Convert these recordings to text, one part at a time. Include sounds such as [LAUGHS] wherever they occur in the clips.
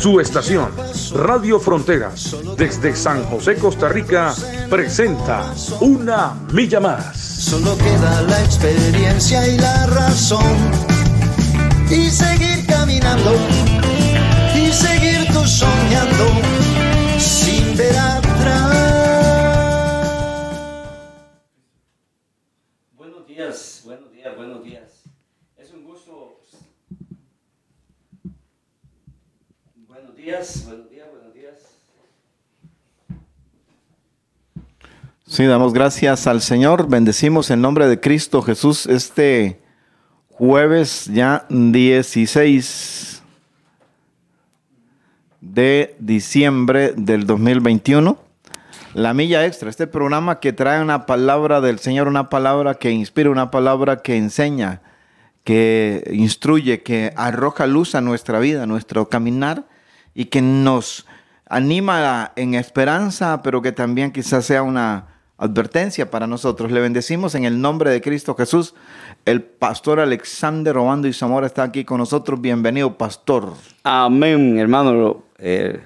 Su estación, Radio Fronteras, desde San José, Costa Rica, presenta Una Milla Más. Solo queda la experiencia y la razón. Y seguir caminando, y seguir tú soñando, días, buenos días, buenos días. Sí, damos gracias al Señor, bendecimos en nombre de Cristo Jesús este jueves ya 16 de diciembre del 2021. La Milla Extra, este programa que trae una palabra del Señor, una palabra que inspira, una palabra que enseña, que instruye, que arroja luz a nuestra vida, a nuestro caminar y que nos anima en esperanza, pero que también quizás sea una advertencia para nosotros. Le bendecimos en el nombre de Cristo Jesús. El pastor Alexander Robando y Zamora está aquí con nosotros. Bienvenido, pastor. Amén, hermano. Eh,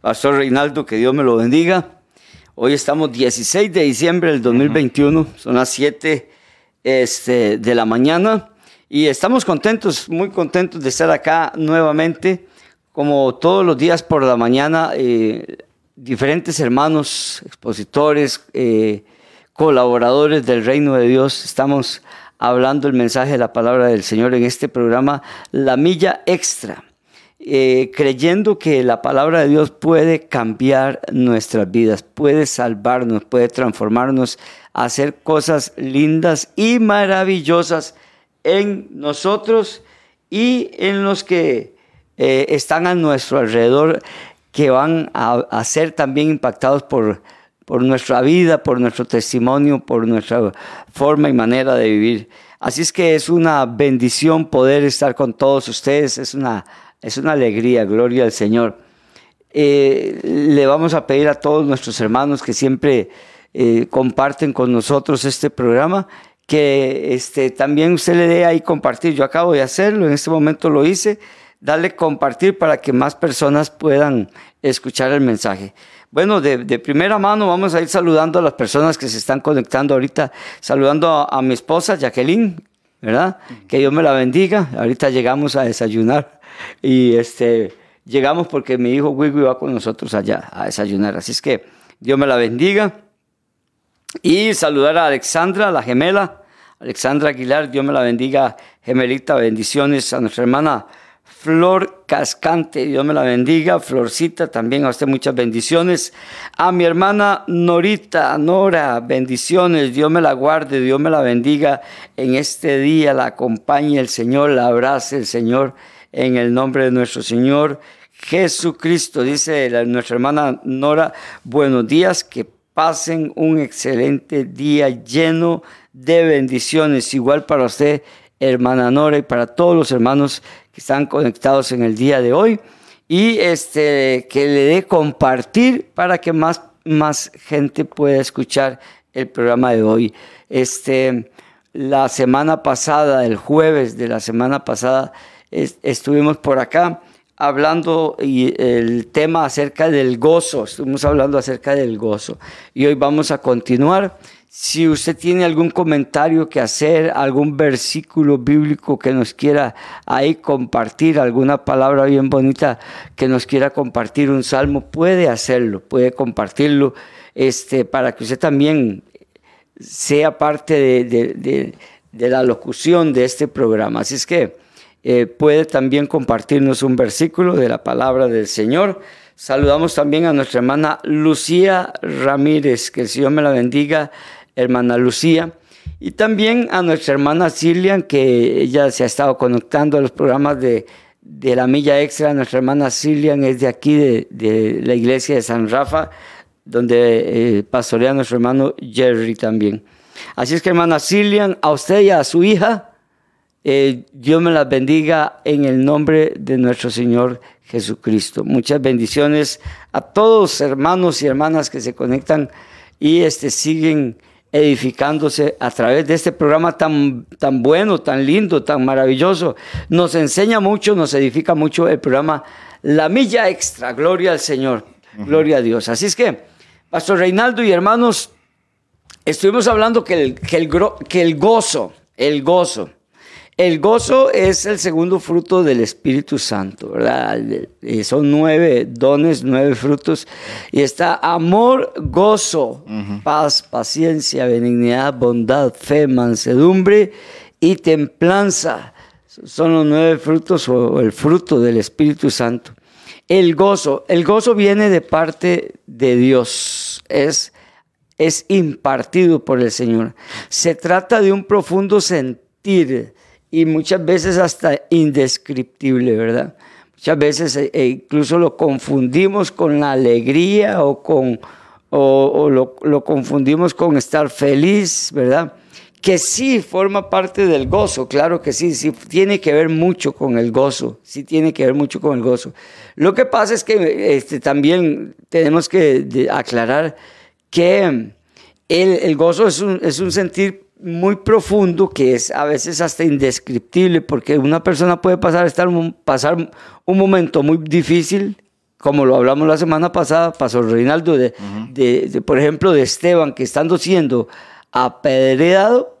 Pastor Reinaldo, que Dios me lo bendiga. Hoy estamos 16 de diciembre del 2021, son las 7 este, de la mañana y estamos contentos, muy contentos de estar acá nuevamente. Como todos los días por la mañana, eh, diferentes hermanos, expositores, eh, colaboradores del reino de Dios, estamos hablando el mensaje de la palabra del Señor en este programa, La Milla Extra. Eh, creyendo que la palabra de Dios puede cambiar nuestras vidas, puede salvarnos, puede transformarnos, hacer cosas lindas y maravillosas en nosotros y en los que eh, están a nuestro alrededor, que van a, ser también impactados por, por nuestra vida, por nuestro testimonio, por nuestra forma y manera de vivir. Así es que es una bendición poder estar con todos ustedes, es una es una alegría, gloria al Señor. Eh, le vamos a pedir a todos nuestros hermanos que siempre eh, comparten con nosotros este programa, que este, también usted le dé ahí compartir. Yo acabo de hacerlo, en este momento lo hice. Darle compartir para que más personas puedan escuchar el mensaje. Bueno, de, primera mano vamos a ir saludando a las personas que se están conectando ahorita, saludando a, mi esposa Jacqueline, ¿verdad? Que Dios me la bendiga. Ahorita llegamos a desayunar y este, llegamos porque mi hijo Wigo iba con nosotros allá a desayunar. Así es que Dios me la bendiga. Y saludar a Alexandra, la gemela. Alexandra Aguilar, Dios me la bendiga. Gemelita, bendiciones a nuestra hermana Flor Cascante, Dios me la bendiga. Florcita, también a usted muchas bendiciones. A mi hermana Norita, Nora, bendiciones. Dios me la guarde, Dios me la bendiga. En este día la acompañe el Señor, la abrace el Señor en el nombre de nuestro Señor Jesucristo. Dice la, nuestra hermana Nora, buenos días, que pasen un excelente día lleno de bendiciones. Igual para usted, hermana Nora, y para todos los hermanos que están conectados en el día de hoy. Y este, que le dé compartir para que más, más gente pueda escuchar el programa de hoy. Este, la semana pasada, el jueves de la semana pasada, estuvimos por acá hablando y el tema acerca del gozo, estuvimos hablando acerca del gozo y hoy vamos a continuar. Si usted tiene algún comentario que hacer, algún versículo bíblico que nos quiera ahí compartir, alguna palabra bien bonita que nos quiera compartir, un salmo, puede hacerlo, puede compartirlo, este, para que usted también sea parte de, de, la locución de este programa. Así es que eh, puede también compartirnos un versículo de la palabra del Señor. Saludamos también a nuestra hermana Lucía Ramírez, que el Señor me la bendiga, hermana Lucía. Y también a nuestra hermana Cilian, que ella se ha estado conectando a los programas de, la Milla Extra. Nuestra hermana Cilian es de aquí, de, de la iglesia de San Rafa, donde eh, pastorea nuestro hermano Jerry también. Así es que hermana Cilian, a usted y a su hija, eh, Dios me las bendiga en el nombre de nuestro Señor Jesucristo. Muchas bendiciones a todos hermanos y hermanas que se conectan y este, siguen edificándose a través de este programa tan, tan bueno, tan lindo, tan maravilloso. Nos enseña mucho, nos edifica mucho el programa La Milla Extra. Gloria al Señor, gloria a Dios. Así es que, Pastor Reinaldo y hermanos, estuvimos hablando que el, que el, que el gozo, el gozo, el gozo es el segundo fruto del Espíritu Santo, ¿verdad? Son nueve dones, nueve frutos. Y está amor, gozo, paz, paciencia, benignidad, bondad, fe, mansedumbre y templanza. Son los nueve frutos o el fruto del Espíritu Santo. El gozo, el gozo viene de parte de Dios. Es, es impartido por el Señor. Se trata de un profundo sentir y muchas veces hasta indescriptible, ¿verdad? Muchas veces eh, eh, incluso lo confundimos con la alegría o, con, o, lo, lo, confundimos con estar feliz, ¿verdad? Que sí forma parte del gozo, claro que sí, sí tiene que ver mucho con el gozo, sí tiene que ver mucho con el gozo. Lo que pasa es que este, también tenemos que aclarar que el, el gozo es un, es un sentir muy profundo que es a veces hasta indescriptible porque una persona puede pasar, estar, pasar un momento muy difícil, como lo hablamos la semana pasada, pasó Reinaldo, de, de, por ejemplo, de Esteban, que estando siendo apedreado,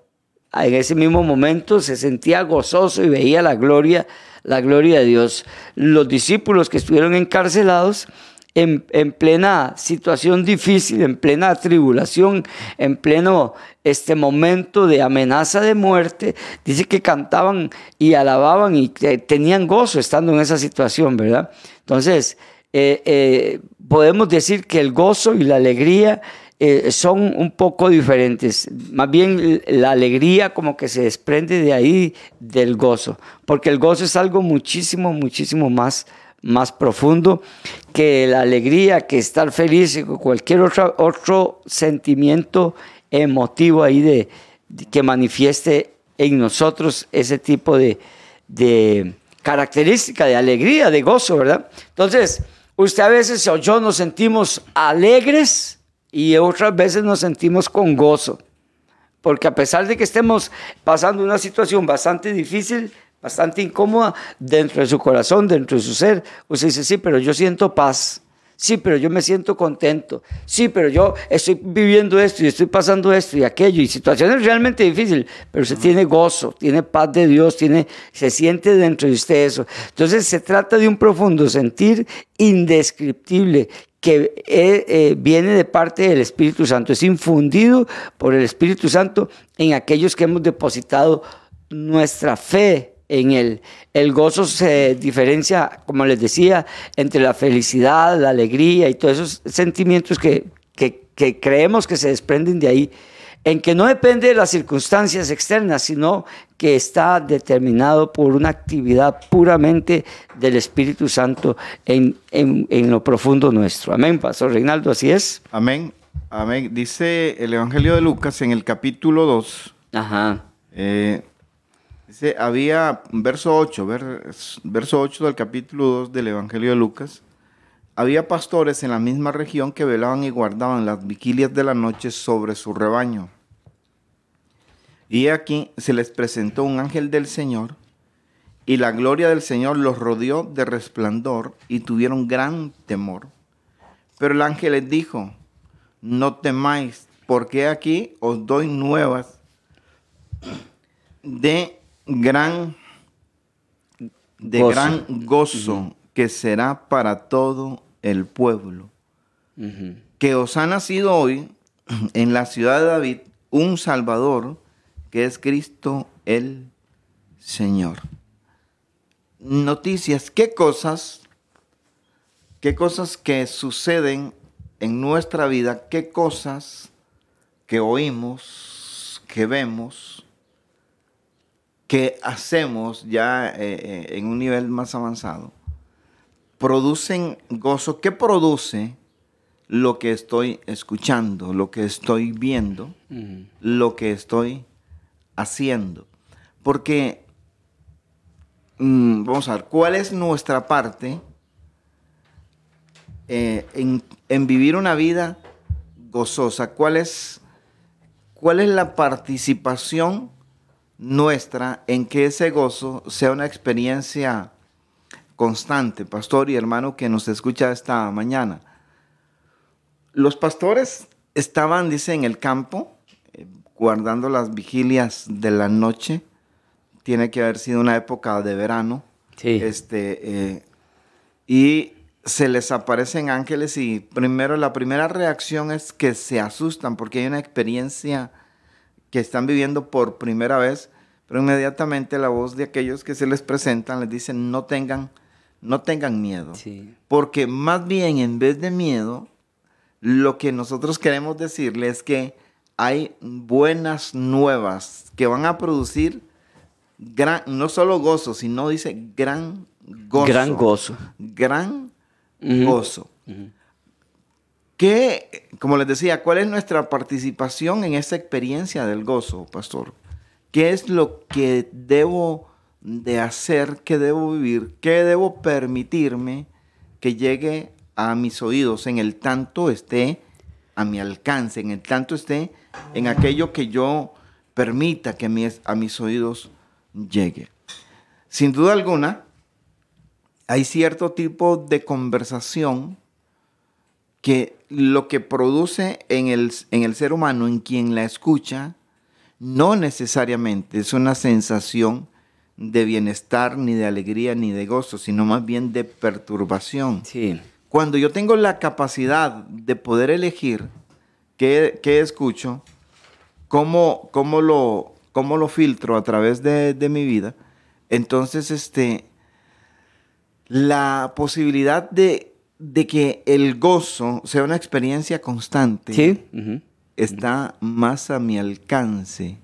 en ese mismo momento se sentía gozoso y veía la gloria, la gloria de Dios. Los discípulos que estuvieron encarcelados, en, plena situación difícil, en plena tribulación, en pleno este momento de amenaza de muerte, dice que cantaban y alababan y tenían gozo estando en esa situación, ¿verdad? Entonces, eh, eh, podemos decir que el gozo y la alegría eh, son un poco diferentes. Más bien la alegría como que se desprende de ahí del gozo, porque el gozo es algo muchísimo, muchísimo más más profundo que la alegría, que estar feliz, o cualquier otro, otro sentimiento emotivo ahí de, que manifieste en nosotros ese tipo de, de característica de alegría, de gozo, ¿verdad? Entonces, usted a veces o yo nos sentimos alegres y otras veces nos sentimos con gozo. Porque a pesar de que estemos pasando una situación bastante difícil, bastante incómoda dentro de su corazón, dentro de su ser. Usted dice, sí, pero yo siento paz. Sí, pero yo me siento contento. Sí, pero yo estoy viviendo esto y estoy pasando esto y aquello. Y situaciones realmente difíciles, pero usted tiene gozo, tiene paz de Dios, tiene, se siente dentro de usted eso. Entonces se trata de un profundo sentir indescriptible que eh, eh, viene de parte del Espíritu Santo. Es infundido por el Espíritu Santo en aquellos que hemos depositado nuestra fe en él. El gozo se diferencia, como les decía, entre la felicidad, la alegría y todos esos sentimientos que, que, creemos que se desprenden de ahí, en que no depende de las circunstancias externas, sino que está determinado por una actividad puramente del Espíritu Santo en, en, lo profundo nuestro. Amén, Pastor Reinaldo, así es. Amén, amén. Dice el Evangelio de Lucas en el capítulo 2. Ajá. Eh, Había, verso 8, verso 8 del capítulo 2 del Evangelio de Lucas, había pastores en la misma región que velaban y guardaban las vigilias de la noche sobre su rebaño. Y aquí se les presentó un ángel del Señor, y la gloria del Señor los rodeó de resplandor y tuvieron gran temor. Pero el ángel les dijo, no temáis, porque aquí os doy nuevas de gran, de gran gozo que será para todo el pueblo. Que os ha nacido hoy en la ciudad de David un Salvador que es Cristo el Señor. Noticias, ¿qué cosas, qué cosas que suceden en nuestra vida, qué cosas que oímos, que vemos, que hacemos ya eh, eh, en un nivel más avanzado producen gozo. ¿Qué produce lo que estoy escuchando, lo que estoy viendo, lo que estoy haciendo. Porque, mm, vamos a ver, ¿cuál es nuestra parte eh, en, en vivir una vida gozosa? ¿Cuál es, ¿Cuál es la participación nuestra en que ese gozo sea una experiencia constante, pastor y hermano que nos escucha esta mañana? Los pastores estaban, dice, en el campo, eh, guardando las vigilias de la noche. Tiene que haber sido una época de verano. Sí. Este, eh, y se les aparecen ángeles y primero la primera reacción es que se asustan porque hay una experiencia que están viviendo por primera vez, pero inmediatamente la voz de aquellos que se les presentan les dice no tengan, no tengan miedo. Sí. Porque más bien en vez de miedo, lo que nosotros queremos decirles es que hay buenas nuevas que van a producir gran, no solo gozo, sino dice gran gozo. Gran gozo. Gran gozo. ¿Qué, como les decía, cuál es nuestra participación en esta experiencia del gozo, pastor? ¿Qué es lo que debo de hacer, que debo vivir, qué debo permitirme que llegue a mis oídos en el tanto esté a mi alcance, en el tanto esté en aquello que yo permita que a mis oídos llegue? Sin duda alguna, hay cierto tipo de conversación que lo que produce en el, en el ser humano, en quien la escucha, no necesariamente es una sensación de bienestar, ni de alegría, ni de gozo, sino más bien de perturbación. Sí. Cuando yo tengo la capacidad de poder elegir qué, qué escucho, cómo, cómo, lo, cómo lo filtro a través de, de mi vida, entonces este, la posibilidad de, de que el gozo sea una experiencia constante Sí. está más a mi alcance.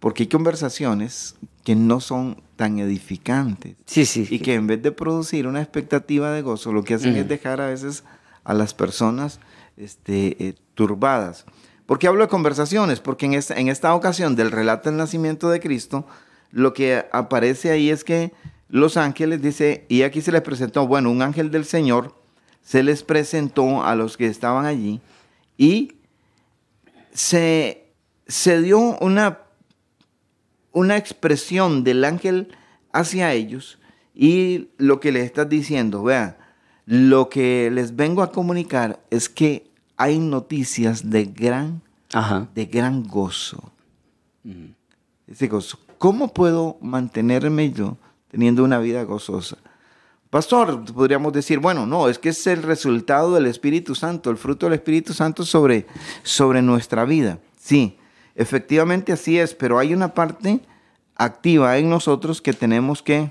Porque hay conversaciones que no son tan edificantes Sí, sí. y que en vez de producir una expectativa de gozo, lo que hacen es dejar a veces a las personas este, eh, turbadas. ¿Por qué hablo de conversaciones? Porque en esta, en esta ocasión del relato del nacimiento de Cristo, lo que aparece ahí es que los ángeles, dice, y aquí se les presentó, bueno, un ángel del Señor se les presentó a los que estaban allí y se, se dio una una expresión del ángel hacia ellos y lo que les está diciendo, vean, lo que les vengo a comunicar es que hay noticias de gran, Ajá. de gran gozo. Ese gozo. ¿Cómo puedo mantenerme yo teniendo una vida gozosa? Pastor, podríamos decir, bueno, no, es que es el resultado del Espíritu Santo, el fruto del Espíritu Santo sobre, sobre nuestra vida. Sí, efectivamente así es, pero hay una parte activa en nosotros que tenemos que,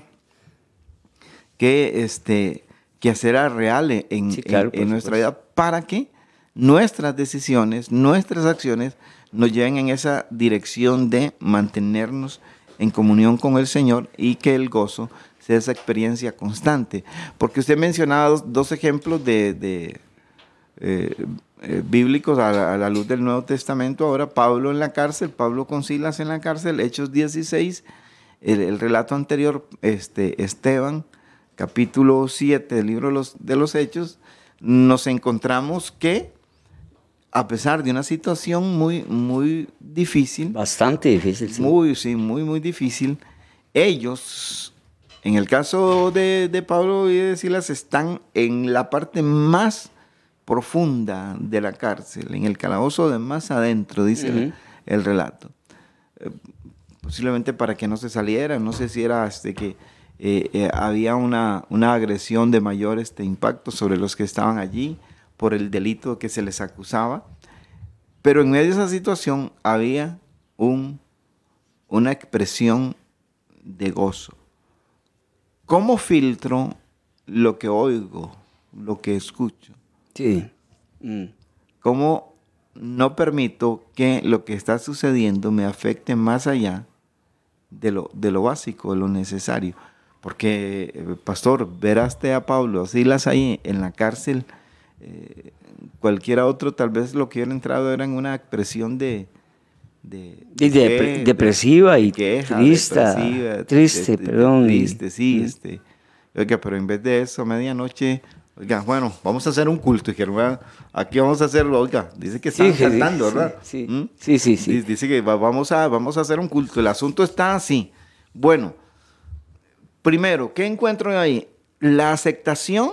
que, este, que hacer a real en, Sí, claro, en- nuestra vida para que nuestras decisiones, nuestras acciones nos lleven en esa dirección de mantenernos en comunión con el Señor y que el gozo sea esa experiencia constante. Porque usted mencionaba dos, ejemplos eh, eh, bíblicos a la, luz del Nuevo Testamento. Ahora Pablo en la cárcel, Pablo con Silas en la cárcel, Hechos 16, el, el relato anterior, este, Esteban, capítulo 7 del libro de los Hechos, nos encontramos que a pesar de una situación muy, muy difícil, Bastante difícil. Sí. muy, sí, muy, muy difícil. Ellos, en el caso de, de Pablo y de Silas, están en la parte más profunda de la cárcel, en el calabozo de más adentro, dice el- relato. Eh, posiblemente para que no se salieran, no sé si era este, que eh, eh, había una, una agresión de mayor este, impacto sobre los que estaban allí por el delito que se les acusaba. Pero en medio de esa situación había un, una expresión de gozo. ¿Cómo filtro lo que oigo, lo que escucho? Sí. Mm. ¿Cómo no permito que lo que está sucediendo me afecte más allá de lo, de lo básico, de lo necesario? Porque, eh, pastor, veraste a Pablo, Silas ahí en la cárcel, eh, cualquiera otro tal vez lo que hubiera entrado era en una expresión de... de, Y de- de- depresiva y queja, triste, depresiva, triste, perdón, Triste, sí, este. Oiga, pero en vez de eso, a medianoche, oiga, bueno, vamos a hacer un culto. Dijeron, "Ah, aquí vamos a hacerlo, oiga, dice que están Sí, cantando, sí, ¿verdad? sí. ¿Mm? Sí, sí, sí. Di- Dice que va- vamos a, vamos a hacer un culto. El asunto está así. Bueno, primero, ¿qué encuentro ahí? La aceptación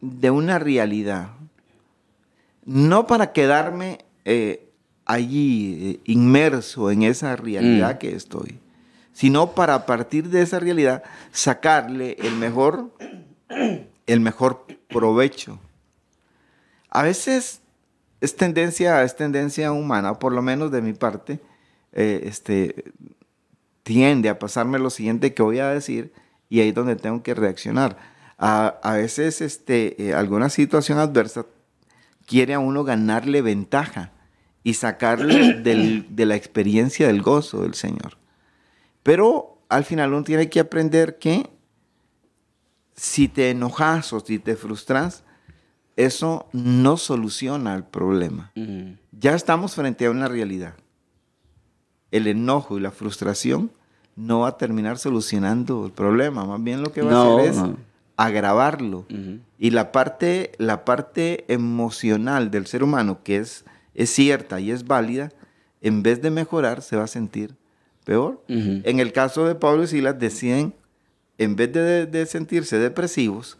de una realidad. No para quedarme eh, allí eh, inmerso en esa realidad Mm. que estoy, sino para a partir de esa realidad sacarle el mejor, el mejor provecho. A veces es tendencia, es tendencia humana, por lo menos de mi parte, eh, este, tiende a pasarme lo siguiente que voy a decir y ahí es donde tengo que reaccionar. A, a veces este, eh, alguna situación adversa quiere a uno ganarle ventaja y sacarle [COUGHS] del- de la experiencia del gozo del Señor. Pero al final uno tiene que aprender que si te enojas o si te frustras, eso no soluciona el problema. Ya estamos frente a una realidad. El enojo y la frustración no va a terminar solucionando el problema. Más bien lo que va No, a hacer es no. Agravarlo. Ujú. Y la parte, la parte emocional del ser humano, que es, es cierta y es válida, en vez de mejorar, se va a sentir peor. Ujú. En el caso de Pablo y Silas, deciden, en vez de, de sentirse depresivos,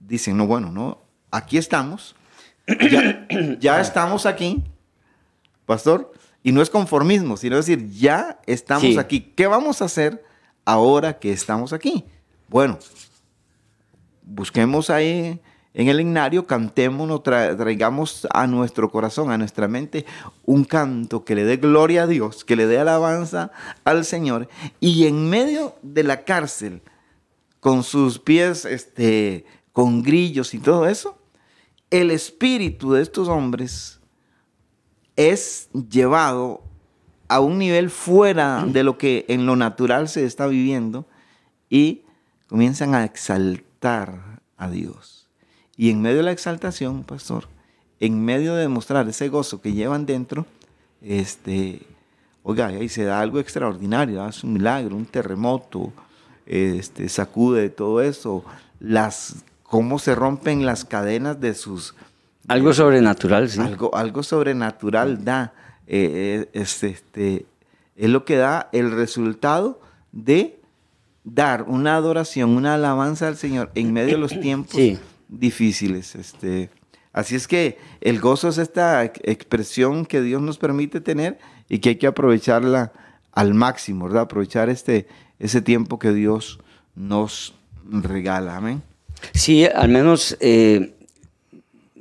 dicen, no, bueno, no, aquí estamos, ya, [COUGHS] ya estamos aquí, pastor, y no es conformismo, sino decir, ya estamos Sí. aquí. ¿Qué vamos a hacer ahora que estamos aquí? Bueno, busquemos ahí en el himnario, cantémonos, tra- traigamos a nuestro corazón, a nuestra mente, un canto que le dé gloria a Dios, que le dé alabanza al Señor. Y en medio de la cárcel, con sus pies este, con grillos y todo eso, el espíritu de estos hombres es llevado a un nivel fuera de lo que en lo natural se está viviendo y comienzan a exaltar a Dios. Y en medio de la exaltación, pastor, en medio de demostrar ese gozo que llevan dentro, este, oiga, ahí se da algo extraordinario, es un milagro, un terremoto, este, sacude todo eso, las, cómo se rompen las cadenas de sus, Algo sobrenatural, sí. algo, algo sobrenatural da. eh, eh, es, este, es lo que da el resultado de dar una adoración, una alabanza al Señor en medio de los tiempos Sí. difíciles. Este, así es que el gozo es esta ex- expresión que Dios nos permite tener y que hay que aprovecharla al máximo, ¿verdad? Aprovechar este, ese tiempo que Dios nos regala. Amén. Sí, al menos eh,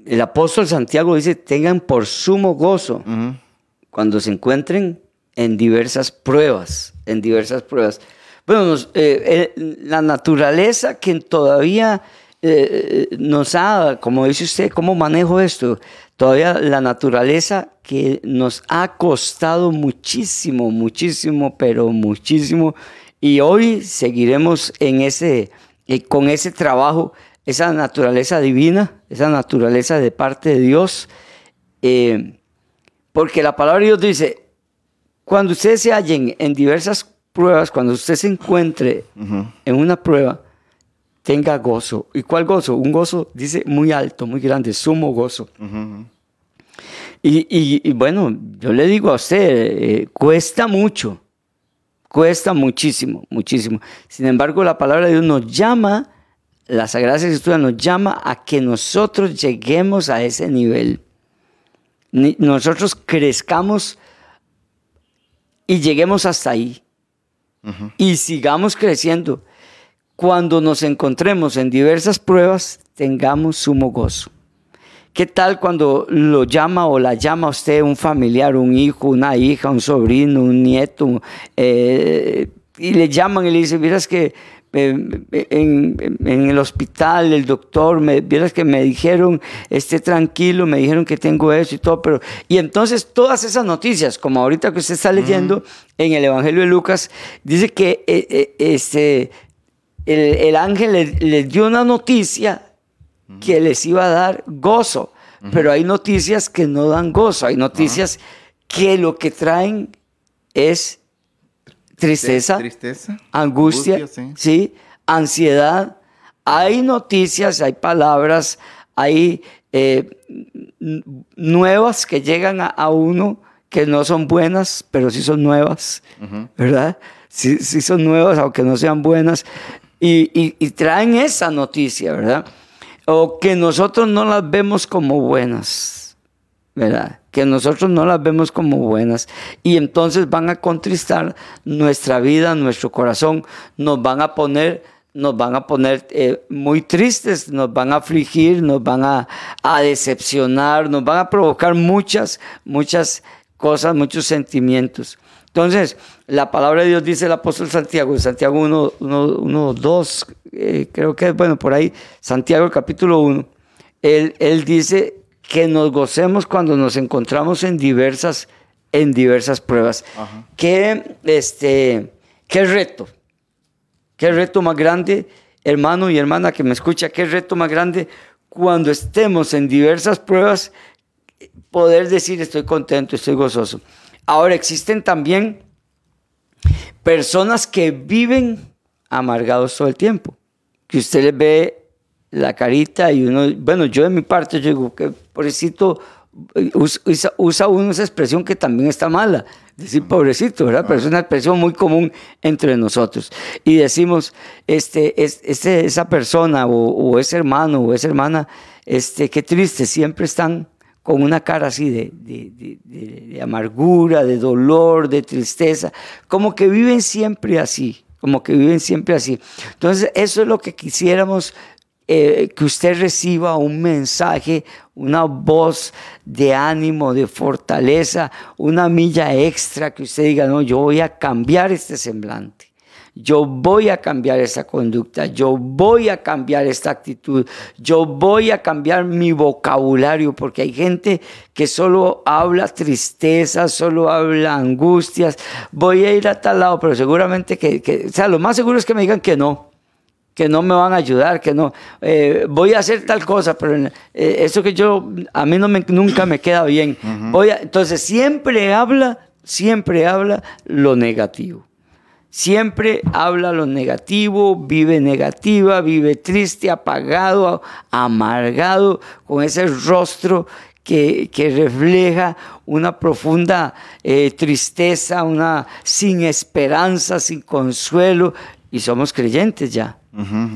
el apóstol Santiago dice, tengan por sumo gozo cuando se encuentren en diversas pruebas, en diversas pruebas. Bueno, eh, eh, la naturaleza que todavía eh, nos ha, como dice usted, ¿cómo manejo esto? Todavía la naturaleza que nos ha costado muchísimo, muchísimo, pero muchísimo. Y hoy seguiremos en ese, con ese trabajo, esa naturaleza divina, esa naturaleza de parte de Dios. porque la palabra de Dios dice, cuando ustedes se hallen en diversas pruebas, cuando usted se encuentre en una prueba, tenga gozo. ¿Y cuál gozo? Un gozo, dice, muy alto, muy grande, sumo gozo. Y, y- y bueno, yo le digo a usted, eh, cuesta mucho, cuesta muchísimo, muchísimo. Sin embargo, la palabra de Dios nos llama, la Sagrada Escritura nos llama a que nosotros lleguemos a ese nivel. Ni- Nosotros crezcamos y lleguemos hasta ahí. Y sigamos creciendo. Cuando nos encontremos en diversas pruebas, tengamos sumo gozo. ¿Qué tal cuando lo llama o la llama a usted un familiar, un hijo, una hija, un sobrino, un nieto? eh, y le llaman y le dicen, vieras que en, en el hospital el doctor, me, vieras que me dijeron, esté tranquilo, me dijeron que tengo eso y todo, pero... Y entonces todas esas noticias, como ahorita que usted está leyendo en el Evangelio de Lucas, dice que eh, eh, este, el, el ángel les, les dio una noticia que les iba a dar gozo. pero hay noticias que no dan gozo, hay noticias que lo que traen es tristeza, Tristeza. angustia, Angustia, sí. ansiedad. Hay noticias, hay palabras, hay eh, nuevas que llegan a, a uno que no son buenas, pero sí son nuevas, ¿verdad? Sí, sí son nuevas, aunque no sean buenas, y, y- y traen esa noticia, ¿verdad? O que nosotros no las vemos como buenas, ¿verdad? Que nosotros no las vemos como buenas y entonces van a contristar nuestra vida, nuestro corazón, nos van a poner, nos van a poner eh, muy tristes, nos van a afligir, nos van a, decepcionar, nos van a provocar muchas, muchas cosas, muchos sentimientos. Entonces, la palabra de Dios dice el apóstol Santiago, Santiago 1, 1, 1 2, eh, creo que es, bueno, por ahí, Santiago capítulo 1, él, él dice que nos gocemos cuando nos encontramos en diversas, en diversas pruebas. ¿Qué, este, qué reto, qué reto más grande, hermano y hermana que me escucha, qué reto más grande cuando estemos en diversas pruebas, poder decir estoy contento, estoy gozoso. Ahora existen también personas que viven amargados todo el tiempo, que usted les ve la carita y uno, bueno, yo de mi parte yo digo que pobrecito eh, us- usa, usa uno esa expresión que también está mala, decir pobrecito, ¿verdad? Pero es una expresión muy común entre nosotros. Y decimos, este, es- este, esa persona o, ese hermano o esa hermana, este, qué triste, siempre están con una cara así de- de amargura, de dolor, de tristeza, como que viven siempre así, como que viven siempre así. Entonces, eso es lo que quisiéramos eh, que usted reciba un mensaje, una voz de ánimo, de fortaleza, una milla extra, que usted diga, no, yo voy a cambiar este semblante. Yo voy a cambiar esa conducta, yo voy a cambiar esta actitud, yo voy a cambiar mi vocabulario, porque hay gente que solo habla tristeza, solo habla angustias, voy a ir a tal lado, pero seguramente que, que- o sea, lo más seguro es que me digan que no, que no me van a ayudar, que no, eh, voy a hacer tal cosa, pero eh, eso que yo, a mí no me, nunca me queda bien. voy a, entonces siempre habla, siempre habla lo negativo. Siempre habla lo negativo, vive negativa, vive triste, apagado, amargado, con ese rostro que, que refleja una profunda eh, tristeza, una sin esperanza, sin consuelo. Y somos creyentes ya.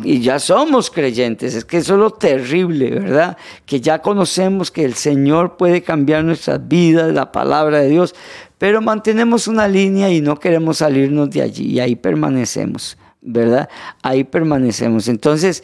Y ya somos creyentes. Es que eso es lo terrible, ¿verdad? Que ya conocemos que el Señor puede cambiar nuestras vidas, la palabra de Dios, pero mantenemos una línea y no queremos salirnos de allí. Y ahí permanecemos, ¿verdad? Ahí permanecemos. Entonces,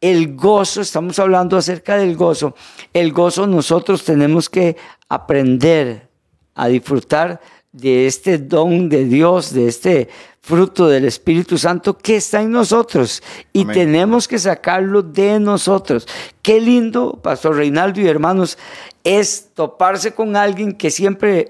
el gozo, estamos hablando acerca del gozo. El gozo nosotros tenemos que aprender a disfrutar de este don de Dios, de este fruto del Espíritu Santo que está en nosotros y Amén. tenemos que sacarlo de nosotros. Qué lindo, Pastor Reinaldo y hermanos, es toparse con alguien que siempre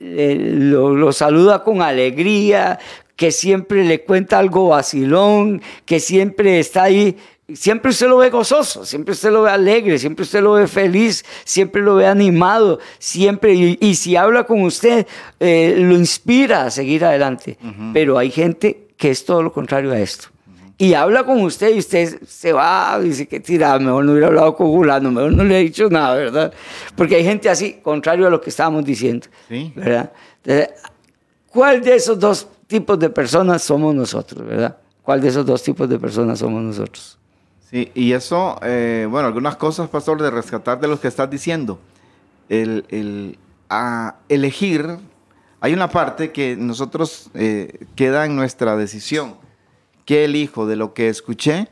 eh, lo saluda con alegría, que siempre le cuenta algo vacilón, que siempre está ahí Siempre usted lo ve gozoso, siempre usted lo ve alegre, siempre usted lo ve feliz, siempre lo ve animado, siempre, y, y si habla con usted, eh, lo inspira a seguir adelante. Pero hay gente que es todo lo contrario a esto. Y habla con usted y usted se va, dice que tira, mejor no hubiera hablado con Julano, mejor no le he dicho nada, ¿verdad? Porque hay gente así, contrario a lo que estábamos diciendo, Sí. ¿verdad? Entonces, ¿Cuál de esos dos tipos de personas somos nosotros, verdad? ¿Cuál de esos dos tipos de personas somos nosotros? Sí, y eso, eh, bueno, algunas cosas, pastor, de rescatar de lo que estás diciendo. El, el, a elegir, hay una parte que nosotros eh, queda en nuestra decisión. ¿Qué elijo de lo que escuché?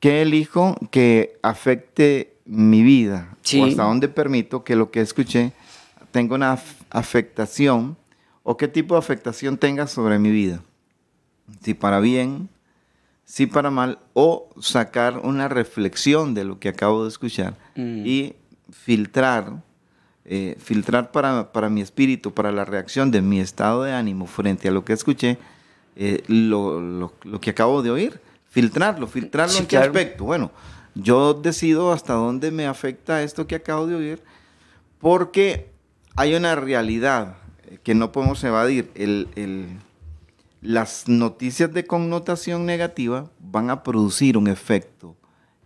¿Qué elijo que afecte mi vida? Sí. ¿O hasta dónde permito que lo que escuché tenga una af- afectación? ¿O qué tipo de afectación tenga sobre mi vida? Si para bien, sí para mal, o sacar una reflexión de lo que acabo de escuchar Mm. y filtrar, eh, filtrar para, para mi espíritu, para la reacción de mi estado de ánimo frente a lo que escuché, eh, lo, lo- lo que acabo de oír. Filtrarlo, filtrarlo Sí, en qué aspecto. Bueno, yo decido hasta dónde me afecta esto que acabo de oír, porque hay una realidad que no podemos evadir. Las noticias de connotación negativa van a producir un efecto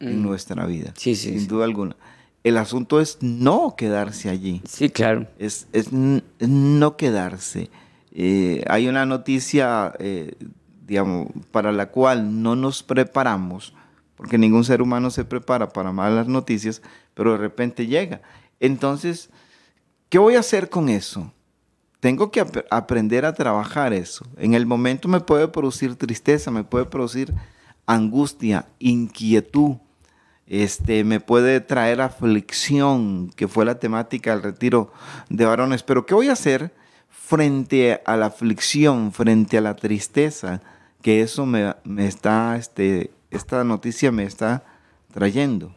en Mm. nuestra vida, Sí, sí, sin sí. duda alguna. El asunto es no quedarse allí Sí, claro. es, es no quedarse. Eh, hay una noticia, eh, digamos, para la cual no nos preparamos, porque ningún ser humano se prepara para malas noticias, pero de repente llega. Entonces, ¿qué voy a hacer con eso? Tengo que ap- aprender a trabajar eso. En el momento me puede producir tristeza, me puede producir angustia, inquietud, este, me puede traer aflicción, que fue la temática del retiro de varones. Pero ¿qué voy a hacer frente a la aflicción, frente a la tristeza que eso me, me está, este, esta noticia me está trayendo?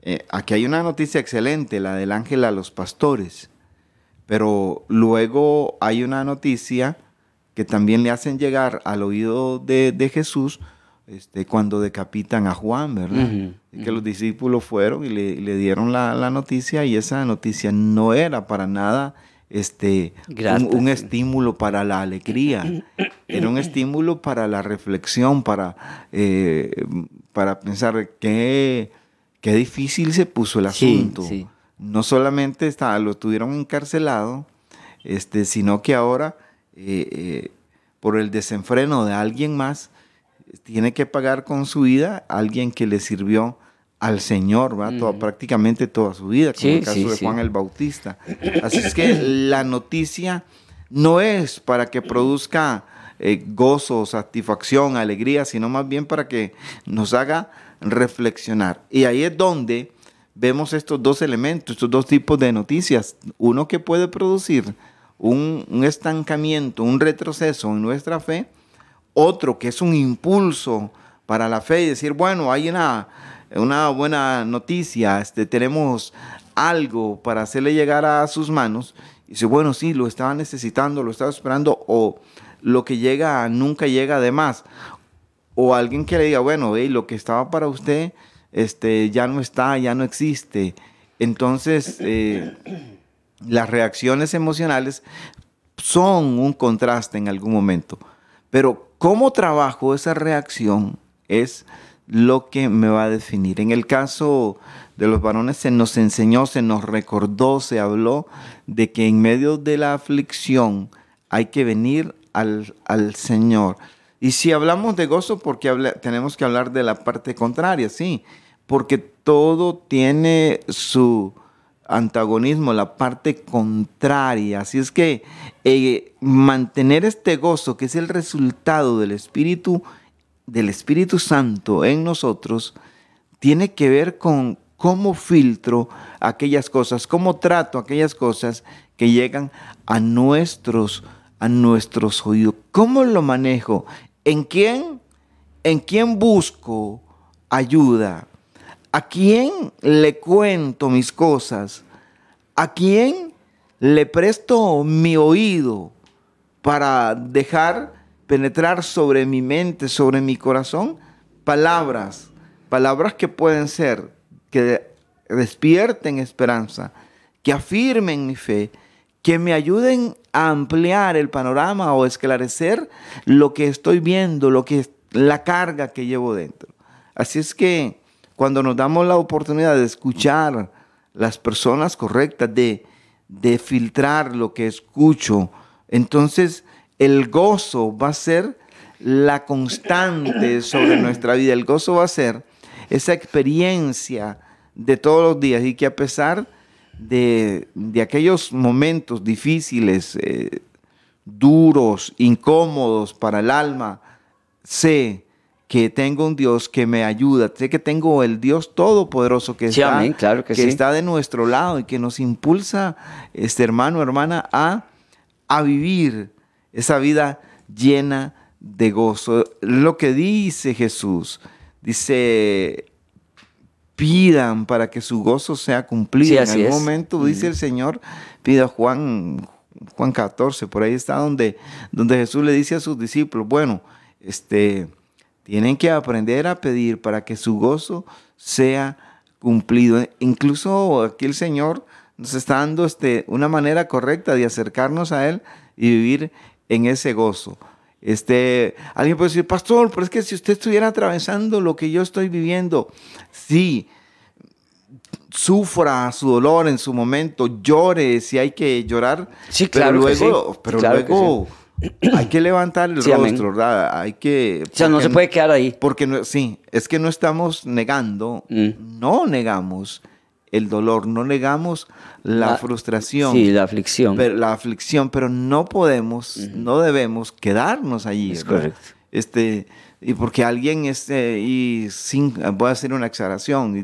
Eh, aquí hay una noticia excelente, la del ángel a los pastores. Pero luego hay una noticia que también le hacen llegar al oído de, de Jesús este, cuando decapitan a Juan, ¿verdad? Que los discípulos fueron y le, le dieron la, la noticia y esa noticia no era para nada este, Grata, un, un sí. estímulo para la alegría, era un estímulo para la reflexión, para, eh, para pensar qué, qué difícil se puso el Sí, asunto sí. No solamente está, lo tuvieron encarcelado, este, sino que ahora, eh, eh, por el desenfreno de alguien más, tiene que pagar con su vida a alguien que le sirvió al Señor, ¿va? Toda- prácticamente toda su vida, como Sí, el caso sí, de sí. Juan el Bautista. Así es que la noticia no es para que produzca eh, gozo, satisfacción, alegría, sino más bien para que nos haga reflexionar. Y ahí es donde vemos estos dos elementos, estos dos tipos de noticias. Uno que puede producir un, estancamiento, un retroceso en nuestra fe. Otro que es un impulso para la fe y decir, bueno, hay una, una buena noticia, este, tenemos algo para hacerle llegar a sus manos. Y dice, bueno, sí, lo estaba necesitando, lo estaba esperando, o lo que llega nunca llega de más. O alguien que le diga, bueno, hey, lo que estaba para usted este, ya no está, ya no existe. Entonces, eh, las reacciones emocionales son un contraste en algún momento. Pero cómo trabajo esa reacción es lo que me va a definir. En el caso de los varones se nos enseñó, se nos recordó, se habló de que en medio de la aflicción hay que venir al, al Señor. Y si hablamos de gozo, porque tenemos que hablar de la parte contraria, sí, porque todo tiene su antagonismo, la parte contraria. Así es que eh, mantener este gozo, que es el resultado del Espíritu, del Espíritu Santo en nosotros, tiene que ver con cómo filtro aquellas cosas, cómo trato aquellas cosas que llegan a nuestros, a nuestros oídos. ¿Cómo lo manejo? ¿En quién? ¿En quién busco ayuda? ¿A quién le cuento mis cosas? ¿A quién le presto mi oído para dejar penetrar sobre mi mente, sobre mi corazón? Palabras, palabras que pueden ser, que despierten esperanza, que afirmen mi fe, que me ayuden a ampliar el panorama o esclarecer lo que estoy viendo, lo que la carga que llevo dentro. Así es que cuando nos damos la oportunidad de escuchar las personas correctas, de, de filtrar lo que escucho, entonces el gozo va a ser la constante sobre nuestra vida. El gozo va a ser esa experiencia de todos los días y que a pesar de, de aquellos momentos difíciles, eh, duros, incómodos para el alma, sé que tengo un Dios que me ayuda, sé que tengo el Dios todopoderoso que, Sí, está, amén, claro que sí. está de nuestro lado y que nos impulsa, este hermano, hermana, a, a vivir esa vida llena de gozo. Lo que dice Jesús, dice, pidan para que su gozo sea cumplido. Sí, en algún es. momento dice el Señor, pida Juan, Juan 14, por ahí está donde, donde Jesús le dice a sus discípulos, bueno, este, tienen que aprender a pedir para que su gozo sea cumplido. Incluso aquí el Señor nos está dando este, una manera correcta de acercarnos a Él y vivir en ese gozo. Este, alguien puede decir, pastor, pero es que si usted estuviera atravesando lo que yo estoy viviendo, sí, sufra su dolor en su momento, llore si hay que llorar. Sí, pero claro que luego, sí. pero Claro que luego hay que levantar el Sí, rostro, ¿verdad? Hay que. O sea, no se puede quedar ahí. Porque no, sí, es que no estamos negando, Mm. no negamos el dolor, no negamos la, La- frustración. Sí, la aflicción. pero- la aflicción, pero no podemos, no debemos quedarnos allí. Es correcto. Este, y porque alguien, este, y sin, voy a hacer una exageración.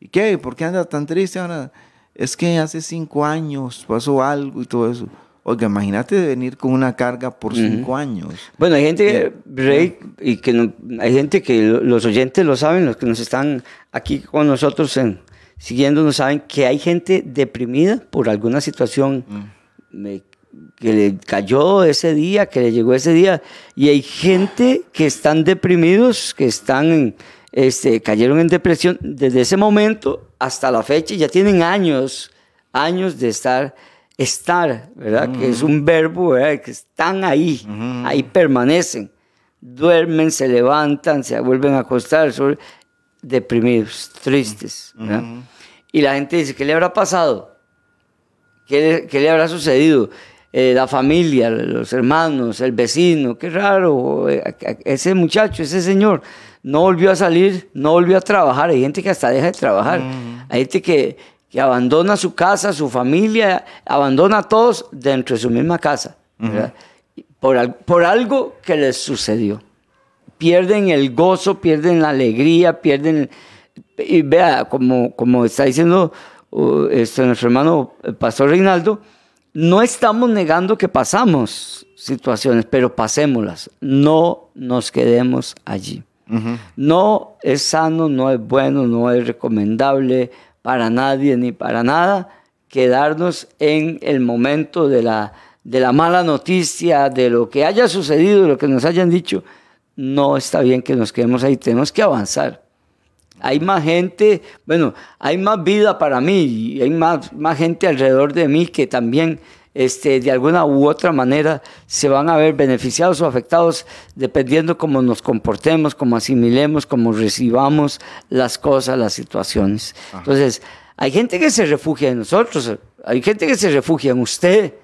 ¿Y, ¿y qué? ¿Por qué anda tan triste ahora? Es que hace cinco años pasó algo y todo eso. Oiga, imagínate de venir con una carga por cinco años. Bueno, hay gente, Rey, y que no- hay gente que lo- los oyentes lo saben, los que nos están aquí con nosotros en, siguiéndonos saben que hay gente deprimida por alguna situación me- que le cayó ese día, que le llegó ese día, y hay gente que están deprimidos, que están, este, cayeron en depresión desde ese momento hasta la fecha, ya tienen años, años de estar, estar, ¿verdad? Que es un verbo, ¿verdad? Que están ahí, ahí permanecen, duermen, se levantan, se vuelven a acostar, deprimidos, tristes. Y la gente dice, ¿qué le habrá pasado? ¿Qué le, qué le habrá sucedido? Eh, la familia, los hermanos, el vecino, qué raro, eh, ese muchacho, ese señor, no volvió a salir, no volvió a trabajar. Hay gente que hasta deja de trabajar. Hay gente que, que abandona su casa, su familia, abandona a todos dentro de su misma casa, por, por algo que les sucedió. Pierden el gozo, pierden la alegría, pierden... Y vea, como, como está diciendo uh, este, nuestro hermano el pastor Reinaldo, no estamos negando que pasamos situaciones, pero pasémoslas. No nos quedemos allí. No es sano, no es bueno, no es recomendable para nadie ni para nada quedarnos en el momento de la, de la mala noticia, de lo que haya sucedido, de lo que nos hayan dicho. No está bien que nos quedemos ahí, tenemos que avanzar. Hay más gente, bueno, hay más vida para mí y hay más, más gente alrededor de mí que también este, de alguna u otra manera se van a ver beneficiados o afectados dependiendo cómo nos comportemos, cómo asimilemos, cómo recibamos las cosas, las situaciones. Entonces, hay gente que se refugia en nosotros, hay gente que se refugia en usted.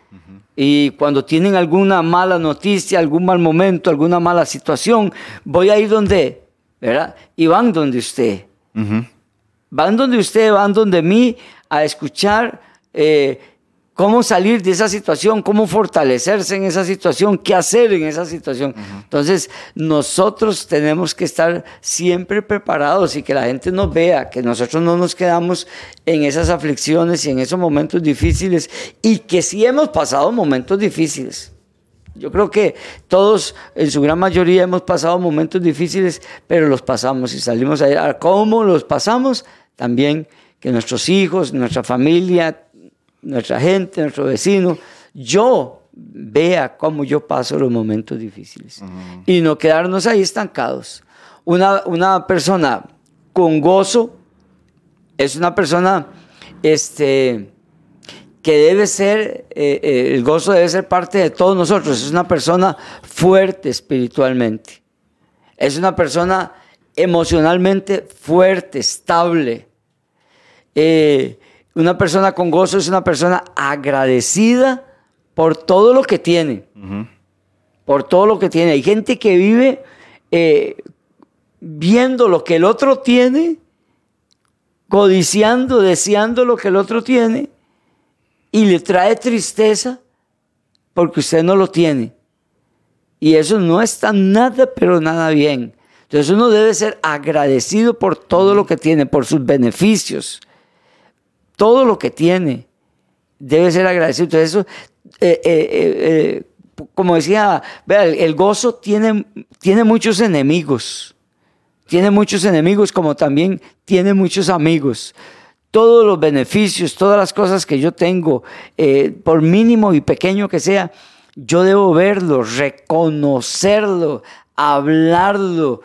Y cuando tienen alguna mala noticia, algún mal momento, alguna mala situación, voy a ir donde, ¿verdad? Y van donde usted. Van donde usted, van donde mí a escuchar eh, cómo salir de esa situación, cómo fortalecerse en esa situación, qué hacer en esa situación. Entonces, nosotros tenemos que estar siempre preparados y que la gente nos vea, que nosotros no nos quedamos en esas aflicciones y en esos momentos difíciles y que sí hemos pasado momentos difíciles. Yo creo que todos, en su gran mayoría, hemos pasado momentos difíciles, pero los pasamos y salimos a Ahora, ¿Cómo los pasamos? También que nuestros hijos, nuestra familia, nuestra gente, nuestro vecino, yo vea cómo yo paso los momentos difíciles y no quedarnos ahí estancados. Una, una persona con gozo es una persona este, que debe ser, eh, eh, el gozo debe ser parte de todos nosotros. Es una persona fuerte espiritualmente. Es una persona emocionalmente fuerte, estable. Eh, una persona con gozo es una persona agradecida por todo lo que tiene. Por todo lo que tiene. Hay gente que vive eh, viendo lo que el otro tiene, codiciando, deseando lo que el otro tiene, y le trae tristeza porque usted no lo tiene. Y eso no está nada, pero nada bien. Entonces uno debe ser agradecido por todo lo que tiene, por sus beneficios. Todo lo que tiene debe ser agradecido. Entonces eso, eh, eh, eh, como decía, el, el gozo tiene, tiene muchos enemigos. Tiene muchos enemigos como también tiene muchos amigos todos los beneficios, todas las cosas que yo tengo, por mínimo y pequeño que sea, yo debo verlo, reconocerlo, hablarlo,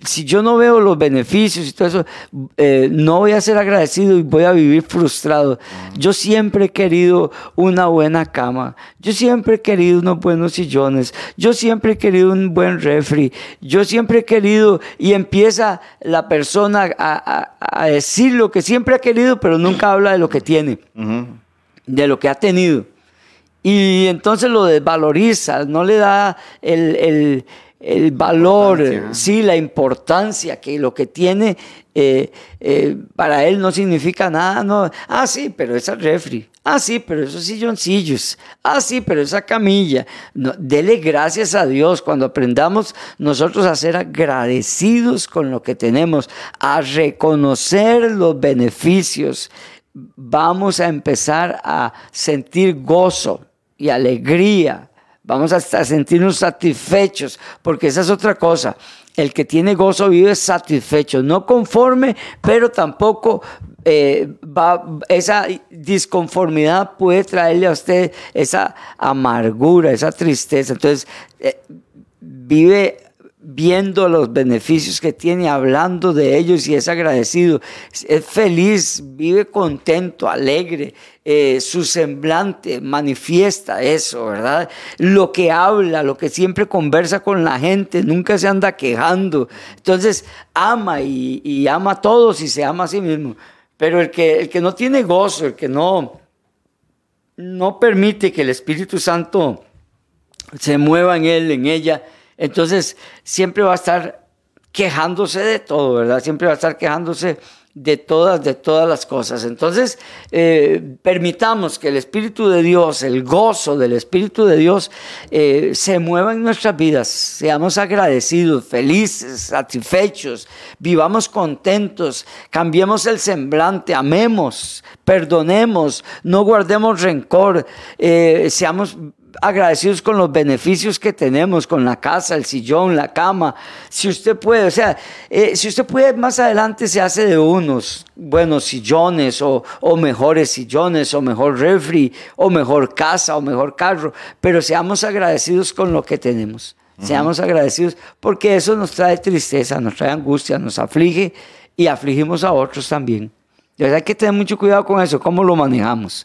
si yo no veo los beneficios y todo eso, eh, no voy a ser agradecido y voy a vivir frustrado. Yo siempre he querido una buena cama, yo siempre he querido unos buenos sillones, yo siempre he querido un buen refri, yo siempre he querido, y empieza la persona a, decir lo que siempre ha querido, pero nunca habla de lo que tiene, de lo que ha tenido. Y entonces lo desvaloriza, no le da el el valor, sí, la importancia que lo que tiene eh, eh, para él no significa nada. No. Ah, sí, pero esa refri. Ah, sí, pero esos silloncillos. Ah, sí, pero esa camilla. No, dele gracias a Dios cuando aprendamos nosotros a ser agradecidos con lo que tenemos, a reconocer los beneficios. Vamos a empezar a sentir gozo y alegría Vamos a sentirnos satisfechos, porque esa es otra cosa. El que tiene gozo vive satisfecho, no conforme, pero tampoco eh, va, esa disconformidad puede traerle a usted esa amargura, esa tristeza. Entonces, eh, vive viendo los beneficios que tiene, hablando de ellos y es agradecido, es feliz, vive contento, alegre, eh, su semblante manifiesta eso, ¿verdad? Lo que habla, lo que siempre conversa con la gente, nunca se anda quejando. Entonces, ama y, ama a todos y se ama a sí mismo. Pero el que, el que no tiene gozo, el que no, no permite que el Espíritu Santo se mueva en él, en ella, entonces, siempre va a estar quejándose de todo, ¿verdad? Siempre va a estar quejándose de todas, de todas las cosas. Entonces, eh, permitamos que el Espíritu de Dios, el gozo del Espíritu de Dios, eh, se mueva en nuestras vidas. Seamos agradecidos, felices, satisfechos, vivamos contentos, cambiemos el semblante, amemos, perdonemos, no guardemos rencor, eh, seamos agradecidos con los beneficios que tenemos, con la casa, el sillón, la cama. Si usted puede, o sea, eh, si usted puede, más adelante se hace de unos buenos sillones o, mejores sillones o mejor refri o mejor casa o mejor carro, pero seamos agradecidos con lo que tenemos. Seamos agradecidos porque eso nos trae tristeza, nos trae angustia, nos aflige y afligimos a otros también. Hay que tener mucho cuidado con eso, cómo lo manejamos,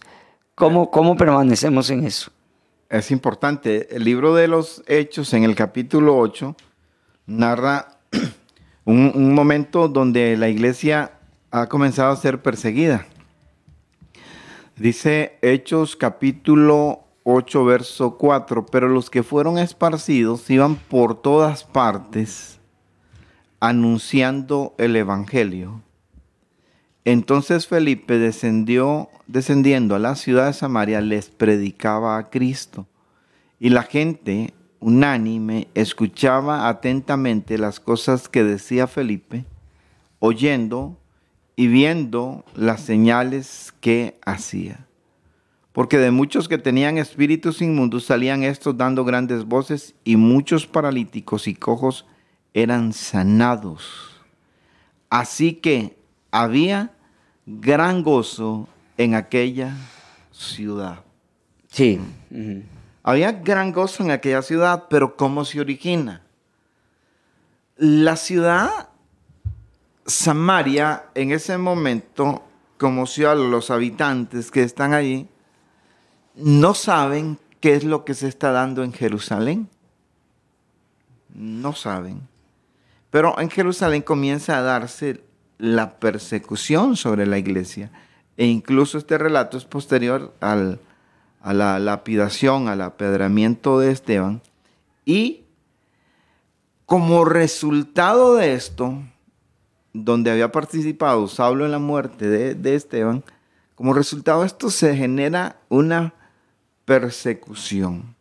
cómo, cómo permanecemos en eso es importante. El libro de los Hechos, en el capítulo 8, narra [CLEARS THROAT] un, momento donde la iglesia ha comenzado a ser perseguida. Dice Hechos capítulo 8, verso 4, pero los que fueron esparcidos iban por todas partes anunciando el Evangelio. Entonces Felipe descendió, descendiendo a la ciudad de Samaria, les predicaba a Cristo. Y la gente, unánime, escuchaba atentamente las cosas que decía Felipe, oyendo y viendo las señales que hacía. Porque de muchos que tenían espíritus inmundos salían estos dando grandes voces y muchos paralíticos y cojos eran sanados. Así que había gran gozo en aquella ciudad. Sí. Había gran gozo en aquella ciudad, pero ¿cómo se origina? La ciudad Samaria en ese momento, como ciudad, los habitantes que están allí, no saben qué es lo que se está dando en Jerusalén. No saben. Pero en Jerusalén comienza a darse la persecución sobre la iglesia. E incluso este relato es posterior al, a la lapidación, al apedramiento de Esteban. Y como resultado de esto, donde había participado Saulo en la muerte de, Esteban, como resultado de esto se genera una persecución.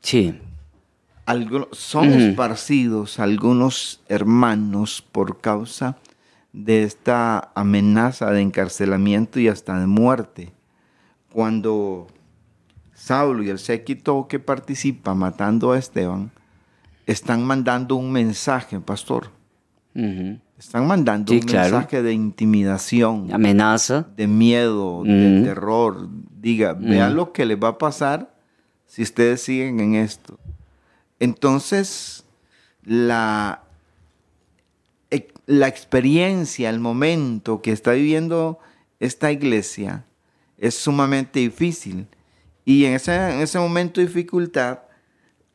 Sí. son esparcidos algunos hermanos por causa de esta amenaza de encarcelamiento y hasta de muerte. Cuando Saulo y el séquito que participa matando a Esteban están mandando un mensaje, pastor. Están mandando un mensaje de intimidación, amenaza, de miedo, de terror. Diga, vean lo que les va a pasar si ustedes siguen en esto. Entonces, la la experiencia, el momento que está viviendo esta iglesia es sumamente difícil. Y en ese, en ese momento de dificultad,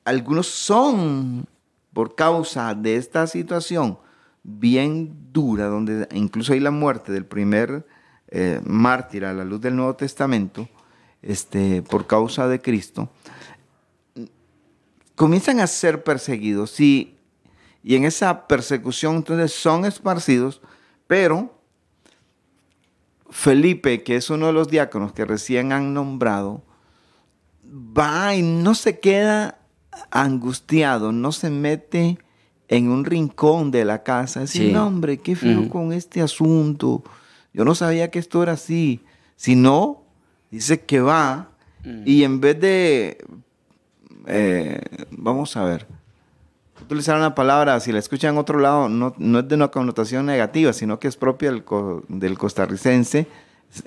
algunos son, por causa de esta situación bien dura, donde incluso hay la muerte del primer eh, mártir a la luz del Nuevo Testamento, este, por causa de Cristo, comienzan a ser perseguidos y, y en esa persecución entonces son esparcidos, pero Felipe, que es uno de los diáconos que recién han nombrado, va y no se queda angustiado, no se mete en un rincón de la casa, decir, no, hombre, qué feo con este asunto, yo no sabía que esto era así, sino dice que va y en vez de, eh, vamos a ver, utilizar una palabra, si la escuchan en otro lado, no, no es de una connotación negativa, sino que es propia del, del costarricense,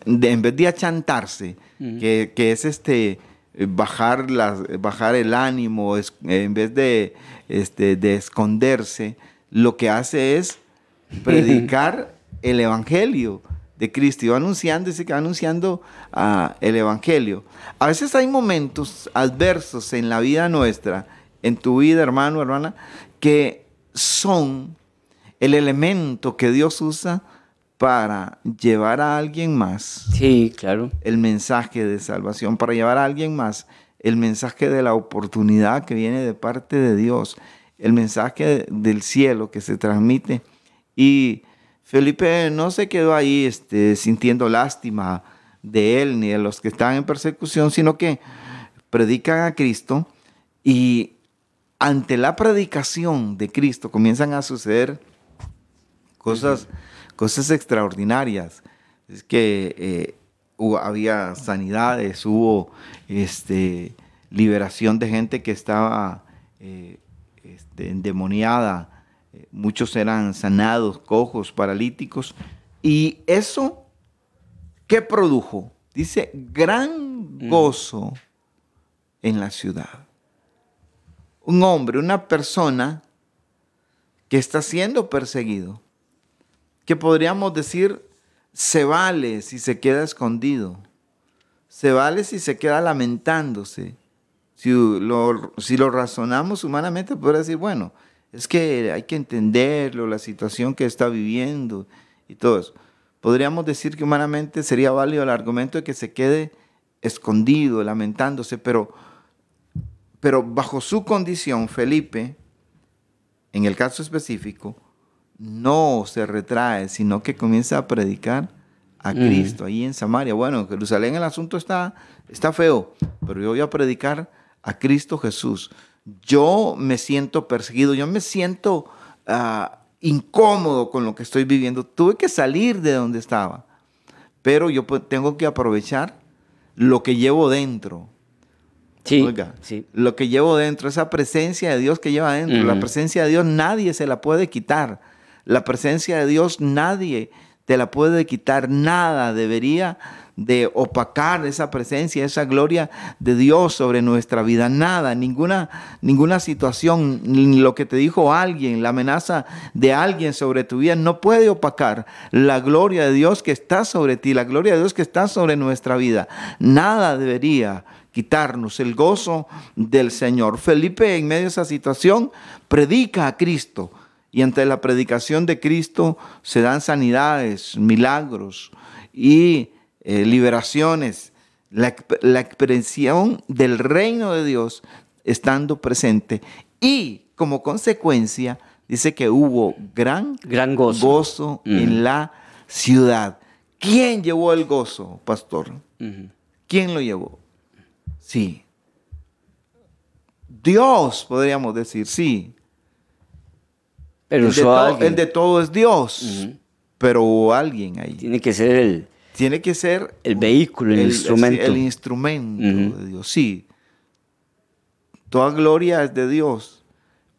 en vez de achantarse, que, que, es este bajar, las, bajar el ánimo, en vez de, este, de esconderse, lo que hace es [LAUGHS] predicar el evangelio de Cristo. Y va anunciando, dice que va anunciando uh, el Evangelio. A veces hay momentos adversos en la vida nuestra, en tu vida, hermano, hermana, que son el elemento que Dios usa para llevar a alguien más. Sí, claro. El mensaje de salvación, para llevar a alguien más el mensaje de la oportunidad que viene de parte de Dios, el mensaje del cielo que se transmite. Y Felipe no se quedó ahí este, sintiendo lástima de él ni de los que están en persecución, sino que predican a Cristo y ante la predicación de Cristo comienzan a suceder cosas, cosas extraordinarias. Es que eh, había sanidades, hubo este, liberación de gente que estaba eh, este, endemoniada muchos eran sanados, cojos, paralíticos. Y eso, ¿qué produjo? Dice, gran mm. gozo en la ciudad. Un hombre, una persona que está siendo perseguido, que podríamos decir, se vale si se queda escondido, se vale si se queda lamentándose. Si lo, razonamos humanamente, podría decir, bueno, es que hay que entenderlo, la situación que está viviendo y todo eso. Podríamos decir que humanamente sería válido el argumento de que se quede escondido, lamentándose, pero, pero bajo su condición, Felipe, en el caso específico, no se retrae, sino que comienza a predicar a Cristo ahí en Samaria. Bueno, en Jerusalén el asunto está, está feo, pero yo voy a predicar a Cristo Jesús yo me siento perseguido, yo me siento ah, incómodo con lo que estoy viviendo. Tuve que salir de donde estaba, pero yo tengo que aprovechar lo que llevo dentro. Sí, Oiga, lo que llevo dentro, esa presencia de Dios que lleva dentro. La presencia de Dios nadie se la puede quitar. La presencia de Dios nadie te la puede quitar. Nada debería de opacar esa presencia, esa gloria de Dios sobre nuestra vida. Nada, ninguna, ninguna situación, ni lo que te dijo alguien, la amenaza de alguien sobre tu vida, no puede opacar la gloria de Dios que está sobre ti, la gloria de Dios que está sobre nuestra vida. Nada debería quitarnos el gozo del Señor. Felipe en medio de esa situación predica a Cristo y ante la predicación de Cristo se dan sanidades, milagros y eh, liberaciones, la, expresión del reino de Dios estando presente. Y como consecuencia, dice que hubo gran, gran gozo, en la ciudad. ¿Quién llevó el gozo, pastor? ¿Quién lo llevó? Sí. Dios, podríamos decir, sí. Pero el, de todo, el de todo es Dios. Pero hubo alguien ahí. Tiene que ser el, tiene que ser... El vehículo, el, instrumento. El, instrumento de Dios. Sí, toda gloria es de Dios,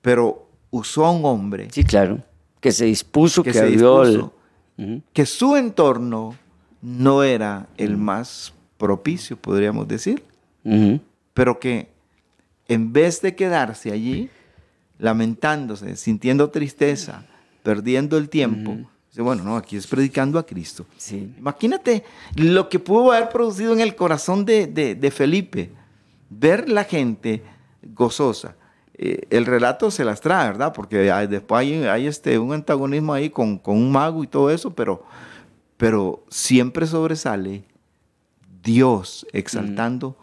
pero usó a un hombre. Sí, claro. Que se dispuso, que, se que su entorno no era el más propicio, podríamos decir, pero que en vez de quedarse allí, lamentándose, sintiendo tristeza, perdiendo el tiempo. Dice, bueno, no, aquí es predicando a Cristo. Sí. Imagínate lo que pudo haber producido en el corazón de, de- de Felipe, ver la gente gozosa. Eh, el relato se las trae, ¿verdad? Porque hay- después hay, hay este, un antagonismo ahí con, con un mago y todo eso, pero, pero siempre sobresale Dios exaltando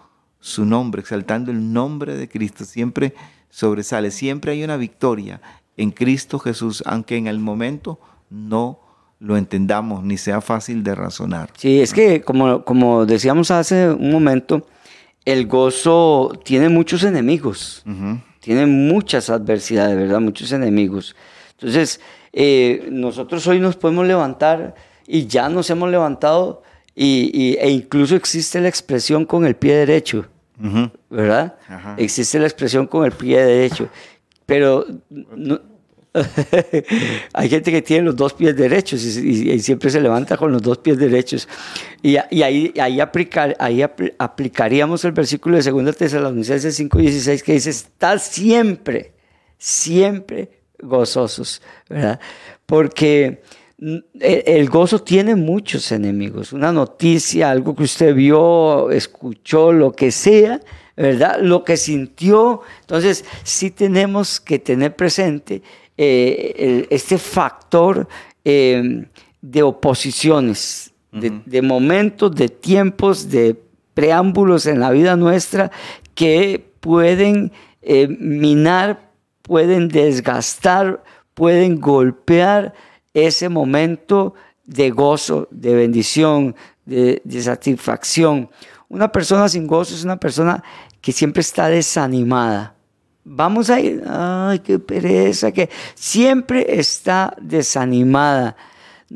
su nombre, exaltando el nombre de Cristo. Siempre sobresale, siempre hay una victoria en Cristo Jesús, aunque en el momento no lo entendamos ni sea fácil de razonar. Sí, es que como, como decíamos hace un momento, el gozo tiene muchos enemigos, tiene muchas adversidades, ¿verdad? Muchos enemigos. Entonces, eh, nosotros hoy nos podemos levantar y ya nos hemos levantado y, y- e incluso existe la expresión con el pie derecho, Ujú. ¿verdad? Ajá. Existe la expresión con el pie derecho, pero no- [LAUGHS] hay gente que tiene los dos pies derechos y, y- y siempre se levanta con los dos pies derechos. Y, y ahí, ahí, aplicar, ahí apl- aplicaríamos el versículo de 2 Tesalonicenses 5:16 que dice, está siempre, siempre gozosos, ¿verdad? Porque el, el gozo tiene muchos enemigos. Una noticia, algo que usted vio, escuchó, lo que sea, ¿verdad? Lo que sintió. Entonces, sí tenemos que tener presente eh, el- este factor eh, de oposiciones, de, de momentos, de tiempos, de preámbulos en la vida nuestra que pueden eh, minar, pueden desgastar, pueden golpear ese momento de gozo, de bendición, de, satisfacción. Una persona sin gozo es una persona que siempre está desanimada. Vamos a ir, ay, qué pereza, que siempre está desanimada.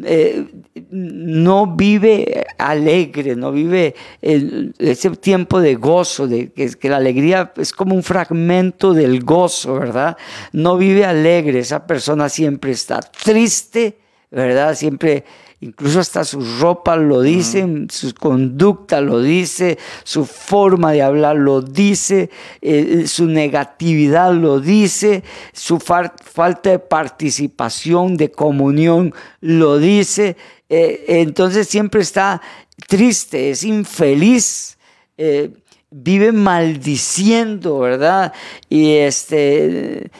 Eh, no vive alegre, no vive ese tiempo de gozo, de que, que la alegría es como un fragmento del gozo, ¿verdad? No vive alegre, esa persona siempre está triste, ¿verdad? Siempre, incluso hasta su ropa lo dice, su conducta lo dice, su forma de hablar lo dice, eh, su negatividad lo dice, su falta de participación, de comunión lo dice. Eh, entonces siempre está triste, es infeliz. eh, vive maldiciendo, ¿verdad? Y este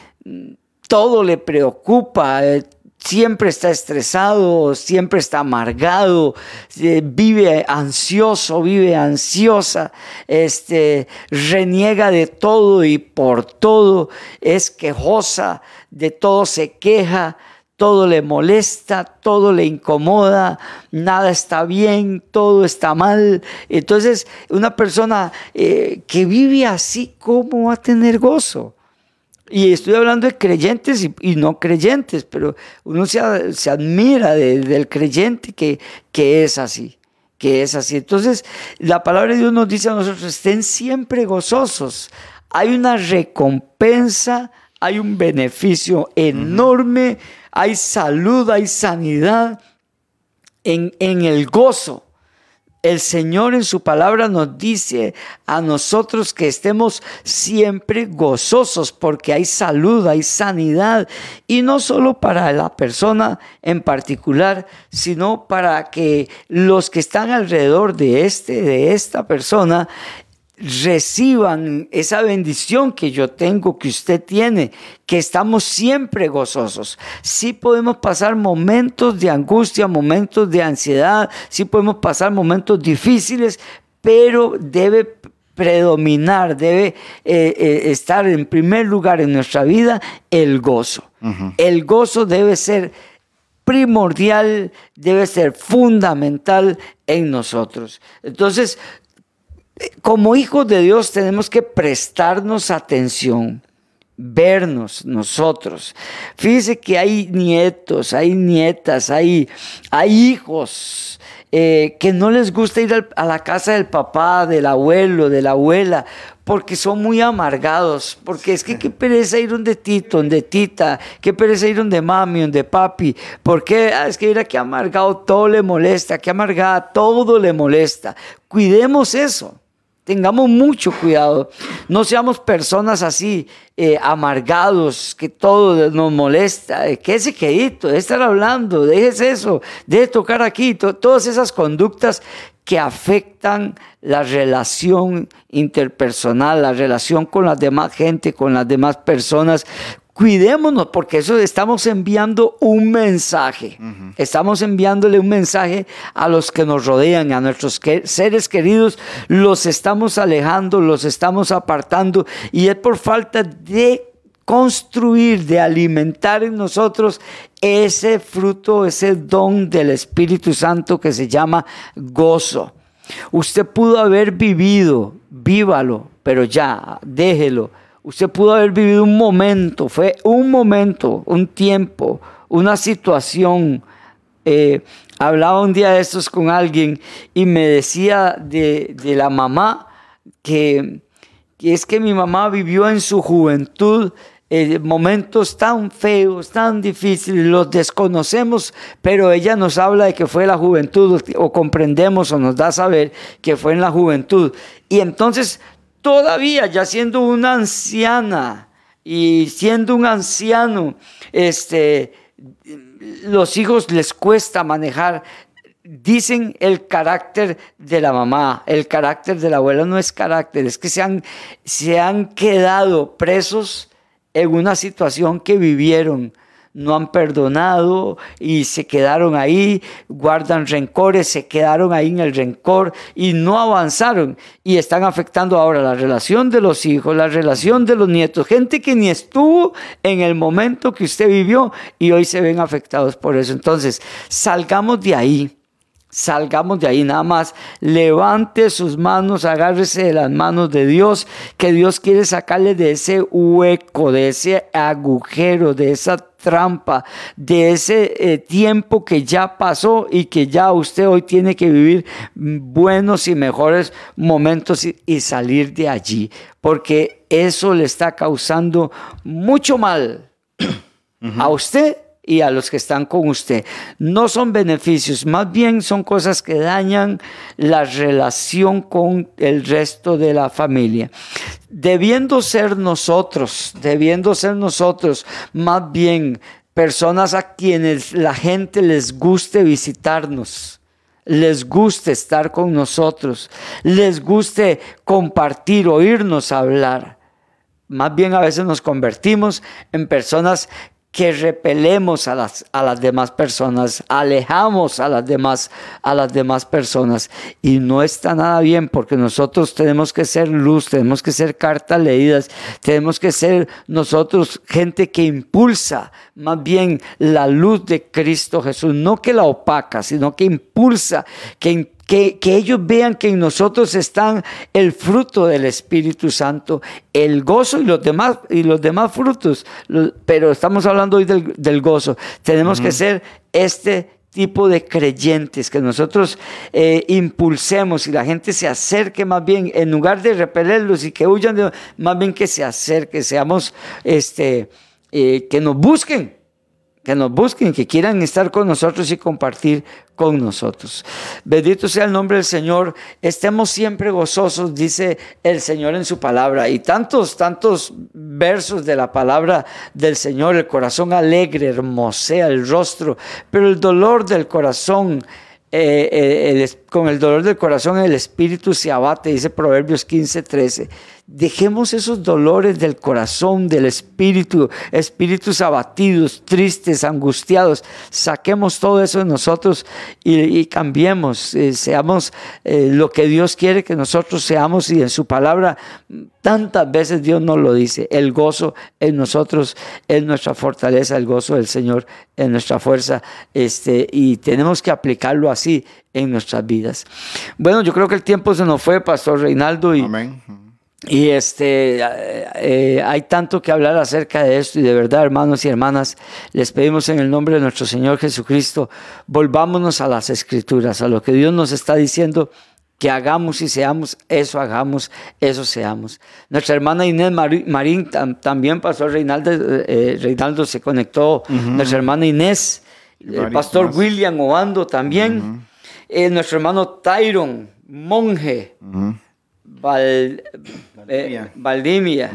todo le preocupa, eh, siempre está estresado, siempre está amargado, eh, vive ansioso, vive ansiosa, este, reniega de todo y por todo, es quejosa, de todo se queja, todo le molesta, todo le incomoda, nada está bien, todo está mal. Entonces, una persona eh, que vive así, ¿cómo va a tener gozo? Y estoy hablando de creyentes y, y no creyentes, pero uno se, se admira de- del creyente que, que es así, que es así. Entonces, la palabra de Dios nos dice a nosotros, estén siempre gozosos. Hay una recompensa, hay un beneficio enorme, hay salud, hay sanidad en, en el gozo. El Señor en su palabra nos dice a nosotros que estemos siempre gozosos porque hay salud, hay sanidad y no solo para la persona en particular, sino para que los que están alrededor de este de esta persona reciban esa bendición que yo tengo, que usted tiene, que estamos siempre gozosos. Sí podemos pasar momentos de angustia, momentos de ansiedad, sí podemos pasar momentos difíciles, pero debe predominar, debe eh, eh, estar en primer lugar en nuestra vida el gozo. El gozo debe ser primordial, debe ser fundamental en nosotros. Entonces, como hijos de Dios tenemos que prestarnos atención, vernos nosotros. Fíjese que hay nietos, hay nietas, hay, hay hijos eh, que no les gusta ir al- a la casa del papá, del abuelo, de la abuela, porque son muy amargados, porque es que qué pereza ir donde Tito, donde Tita, qué pereza ir donde mami, donde papi, porque ah, es que mira que amargado todo le molesta, que amargada todo le molesta. Cuidemos eso. Tengamos mucho cuidado. No seamos personas así, eh, amargados, que todo nos molesta. Eh, ¿Qué ese quedito? De estar hablando, déjese eso, de tocar aquí. todas esas conductas que afectan la relación interpersonal, la relación con la demás gente, con las demás personas, cuidémonos porque eso estamos enviando un mensaje. Estamos enviándole un mensaje a los que nos rodean, a nuestros seres queridos. Los estamos alejando, los estamos apartando y es por falta de construir, de alimentar en nosotros ese fruto, ese don del Espíritu Santo que se llama gozo. Usted pudo haber vivido, vívalo, pero ya, déjelo Usted pudo haber vivido un momento, fue un momento, un tiempo, una situación. Eh, hablaba un día de estos con alguien y me decía de, la mamá que, es que mi mamá vivió en su juventud eh, momentos tan feos, tan difíciles, los desconocemos, pero ella nos habla de que fue la juventud, o comprendemos o nos da a saber que fue en la juventud. Y entonces todavía ya siendo una anciana y siendo un anciano, este, los hijos les cuesta manejar. Dicen el carácter de la mamá, el carácter de la abuela no es carácter, es que se han, se han quedado presos en una situación que vivieron no han perdonado y se quedaron ahí, guardan rencores, se quedaron ahí en el rencor y no avanzaron y están afectando ahora la relación de los hijos, la relación de los nietos, gente que ni estuvo en el momento que usted vivió y hoy se ven afectados por eso. Entonces, salgamos de ahí Salgamos de ahí nada más. Levante sus manos, agárrese de las manos de Dios, que Dios quiere sacarle de ese hueco, de ese agujero, de esa trampa, de ese eh, tiempo que ya pasó y que ya usted hoy tiene que vivir buenos y mejores momentos y, salir de allí, porque eso le está causando mucho mal a usted y a los que están con usted. No son beneficios, más bien son cosas que dañan la relación con el resto de la familia. Debiendo ser nosotros, debiendo ser nosotros, más bien personas a quienes la gente les guste visitarnos les guste estar con nosotros, les guste compartir, oírnos hablar. Más bien a veces nos convertimos en personas que repelemos a las, a las demás personas, alejamos a las demás, a las demás personas. Y no está nada bien porque nosotros tenemos que ser luz, tenemos que ser cartas leídas, tenemos que ser nosotros gente que impulsa más bien la luz de Cristo Jesús, no que la opaca, sino que impulsa, que, que, ellos vean que en nosotros están el fruto del Espíritu Santo, el gozo y los demás, y los demás frutos. Pero estamos hablando hoy del, gozo. Tenemos que ser este tipo de creyentes, que nosotros eh, impulsemos y la gente se acerque más bien, en lugar de repelerlos y que huyan, más bien que se acerque, seamos, este, eh, que nos busquen que nos busquen, que quieran estar con nosotros y compartir con nosotros. Bendito sea el nombre del Señor. Estemos siempre gozosos, dice el Señor en su palabra. Y tantos, tantos versos de la palabra del Señor. El corazón alegre, hermosea el rostro, pero el dolor del corazón. Eh, eh, con el dolor del corazón el espíritu se abate, dice Proverbios 15, 13. Dejemos esos dolores del corazón, del espíritu, espíritus abatidos, tristes, angustiados. Saquemos todo eso de nosotros y, cambiemos, eh, seamos eh, lo que Dios quiere que nosotros seamos y en su palabra tantas veces Dios nos lo dice. El gozo en nosotros es nuestra fortaleza, el gozo del Señor es nuestra fuerza este, y tenemos que aplicarlo así en nuestras vidas. Bueno, yo creo que el tiempo se nos fue, Pastor Reinaldo. Y, Amén. Y este, eh, hay tanto que hablar acerca de esto y de verdad, hermanos y hermanas, les pedimos en el nombre de nuestro Señor Jesucristo, volvámonos a las escrituras, a lo que Dios nos está diciendo que hagamos y seamos, eso hagamos, eso seamos. Nuestra hermana Inés Marín también pasó, Reinaldo, eh, Reinaldo se conectó, nuestra hermana Inés, el pastor William Oando también, eh, nuestro hermano Tyron, monje. Val- Valdivia. eh, Valdivia.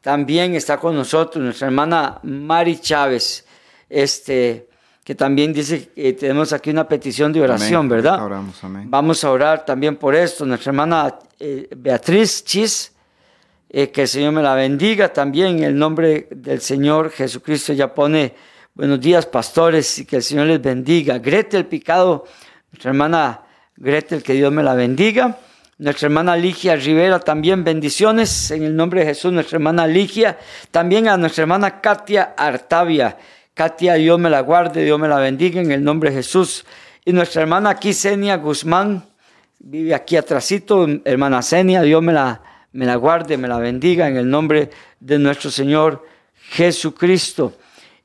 También está con nosotros nuestra hermana Mari Chávez, este, que también dice que tenemos aquí una petición de oración, Amén. ¿verdad? Ahorita oramos, amén. Vamos a orar también por esto. Nuestra hermana eh, Beatriz Chis, eh, que el Señor me la bendiga también en el nombre del Señor Jesucristo. Ya pone buenos días, pastores, y que el Señor les bendiga. Gretel Picado, nuestra hermana Gretel, que Dios me la bendiga. Nuestra hermana Ligia Rivera, también bendiciones en el nombre de Jesús. Nuestra hermana Ligia, también a nuestra hermana Katia Artavia. Katia, Dios me la guarde, Dios me la bendiga en el nombre de Jesús. Y nuestra hermana Kisenia Guzmán, vive aquí atrásito, hermana Senia, Dios me la, me la guarde, me la bendiga en el nombre de nuestro Señor Jesucristo.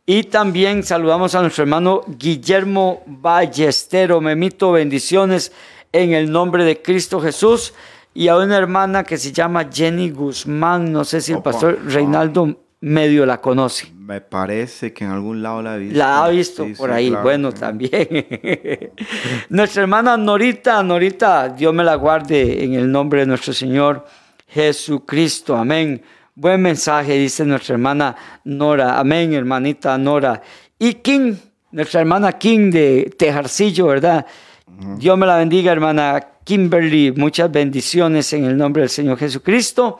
Y también saludamos a nuestro hermano Guillermo Ballestero, Memito, bendiciones en el nombre de Cristo Jesús. Y a una hermana que se llama Jenny Guzmán, no sé si el pastor Reinaldo medio la conoce. Me parece que en algún lado la he visto. La ha visto Sí, por sí, ahí. claro, bueno, también. [LAUGHS] Nuestra hermana Norita, Norita, Dios me la guarde en el nombre de nuestro Señor Jesucristo. Amén. Buen mensaje, dice nuestra hermana Nora. Amén, hermanita Nora. Y King, nuestra hermana King de Tejarcillo, ¿verdad? Dios me la bendiga, hermana Kimberly. Muchas bendiciones en el nombre del Señor Jesucristo.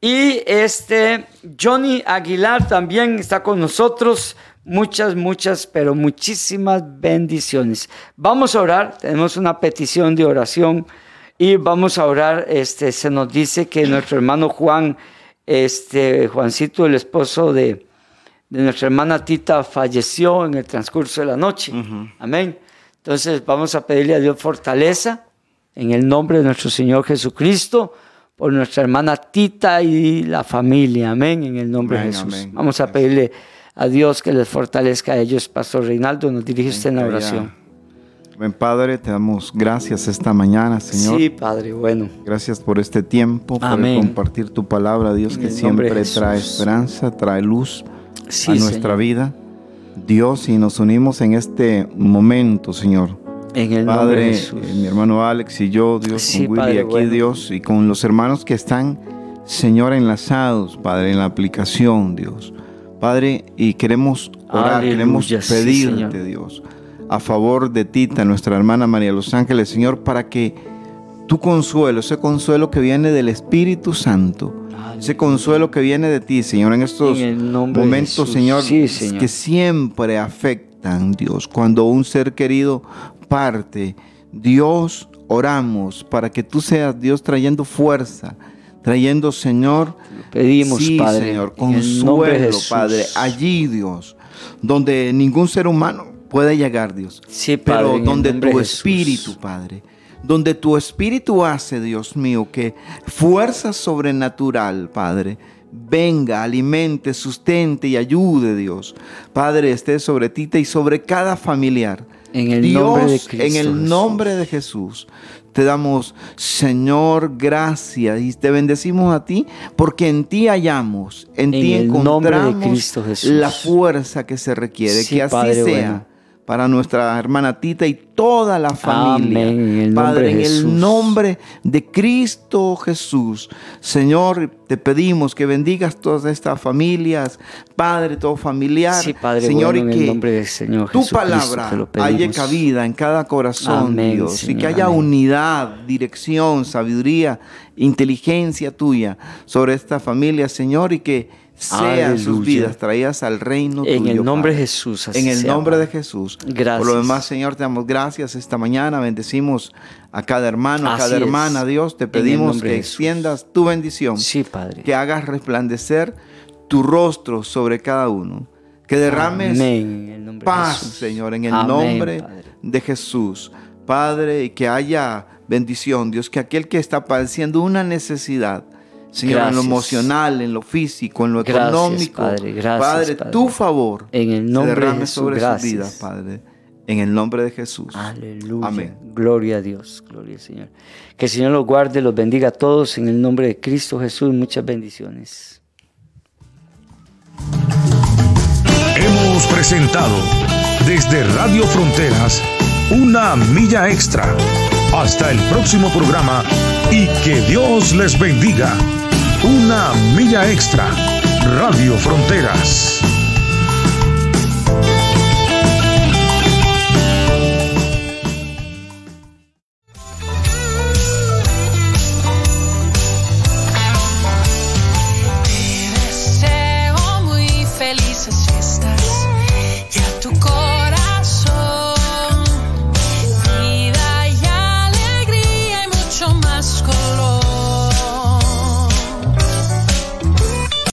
Y este Johnny Aguilar también está con nosotros. Muchas, muchas, pero muchísimas bendiciones. Vamos a orar. Tenemos una petición de oración y vamos a orar. Este se nos dice que nuestro hermano Juan, este Juancito, el esposo de, de nuestra hermana Tita, falleció en el transcurso de la noche. Amén. Entonces vamos a pedirle a Dios fortaleza en el nombre de nuestro Señor Jesucristo por nuestra hermana Tita y la familia. Amén. En el nombre Amén, de Jesús. amén. Vamos a pedirle a Dios que les fortalezca a ellos. Pastor Reinaldo, nos dirige usted en la oración. Buen Padre, te damos gracias esta mañana, Señor. Sí, Padre, bueno. Gracias por este tiempo, por Amén. compartir tu palabra, Dios, En que siempre trae esperanza, trae luz Sí, a nuestra Señor. vida. Dios, y nos unimos en este momento, Señor. En el nombre de Padre, Jesús. eh, mi hermano Alex y yo, Dios, Sí, con Willy Padre aquí, bueno. Dios, y con los hermanos que están, Señor, enlazados, Padre, en la aplicación, Dios. Padre, y queremos orar, Aleluya, queremos pedirte. Dios, a favor de Tita, nuestra hermana María Los Ángeles, Señor, para que tu consuelo, ese consuelo que viene del Espíritu Santo, ese consuelo que viene de ti, Señor, en estos En momentos. Señor, Sí, Señor. que siempre afectan, Dios, cuando un ser querido parte. Dios, oramos para que tú seas Dios trayendo fuerza, trayendo, Señor, Pedimos, sí, Padre, Señor, consuelo. Padre, allí, Dios, donde ningún ser humano puede llegar, Dios. Sí, Padre, Pero donde tu Jesús. espíritu, Padre, donde tu espíritu hace, Dios mío, que fuerza sobrenatural, Padre, venga, alimente, sustente y ayude, Dios. Padre, esté sobre ti y sobre cada familiar. En el Dios, nombre de Cristo en el Jesús. nombre de Jesús, te damos, Señor, gracias y te bendecimos a ti, porque en ti hallamos, en, En ti de encontramos Cristo Jesús. la fuerza que se requiere. Sí, que así Padre sea bueno. Para nuestra hermana Tita y toda la familia. Amén, en Padre, en el nombre de Cristo Jesús. Señor, te pedimos que bendigas todas estas familias, Padre, todo familiar. Sí, Padre, Señor, bueno, en y el que nombre del Señor tu palabra haya cabida en cada corazón, Amén, Dios, y que haya amén. unidad, dirección, sabiduría, inteligencia tuya sobre esta familia, Señor, y que sean sus vidas traídas al reino En tuyo. el nombre de. Jesús. así En el nombre de. Jesús. Gracias. Por lo demás, Señor, te damos gracias esta mañana. Bendecimos a cada hermano, a Así cada es. hermana. Dios, te En pedimos que extiendas tu bendición. Sí, Padre. Que hagas resplandecer tu rostro sobre cada uno. Que derrames Amén, en de paz. Señor, en el Amén, nombre Padre. de Jesús. Padre, y que haya bendición, Dios, que aquel que está padeciendo una necesidad, Señor, en lo Gracias. emocional, en lo físico, en lo Gracias, económico, Padre, gracias, Padre, Padre. tu favor En el se nombre de derrame Jesús, sobre gracias. sus vidas, Padre, en el nombre de Jesús. Aleluya. Amén. Gloria a Dios. Gloria al Señor. Que el Señor los guarde, los bendiga a todos en el nombre de Cristo Jesús. Muchas bendiciones. Hemos presentado desde Radio Fronteras una milla extra. Hasta el próximo programa y que Dios les bendiga. Una milla extra. Radio Fronteras.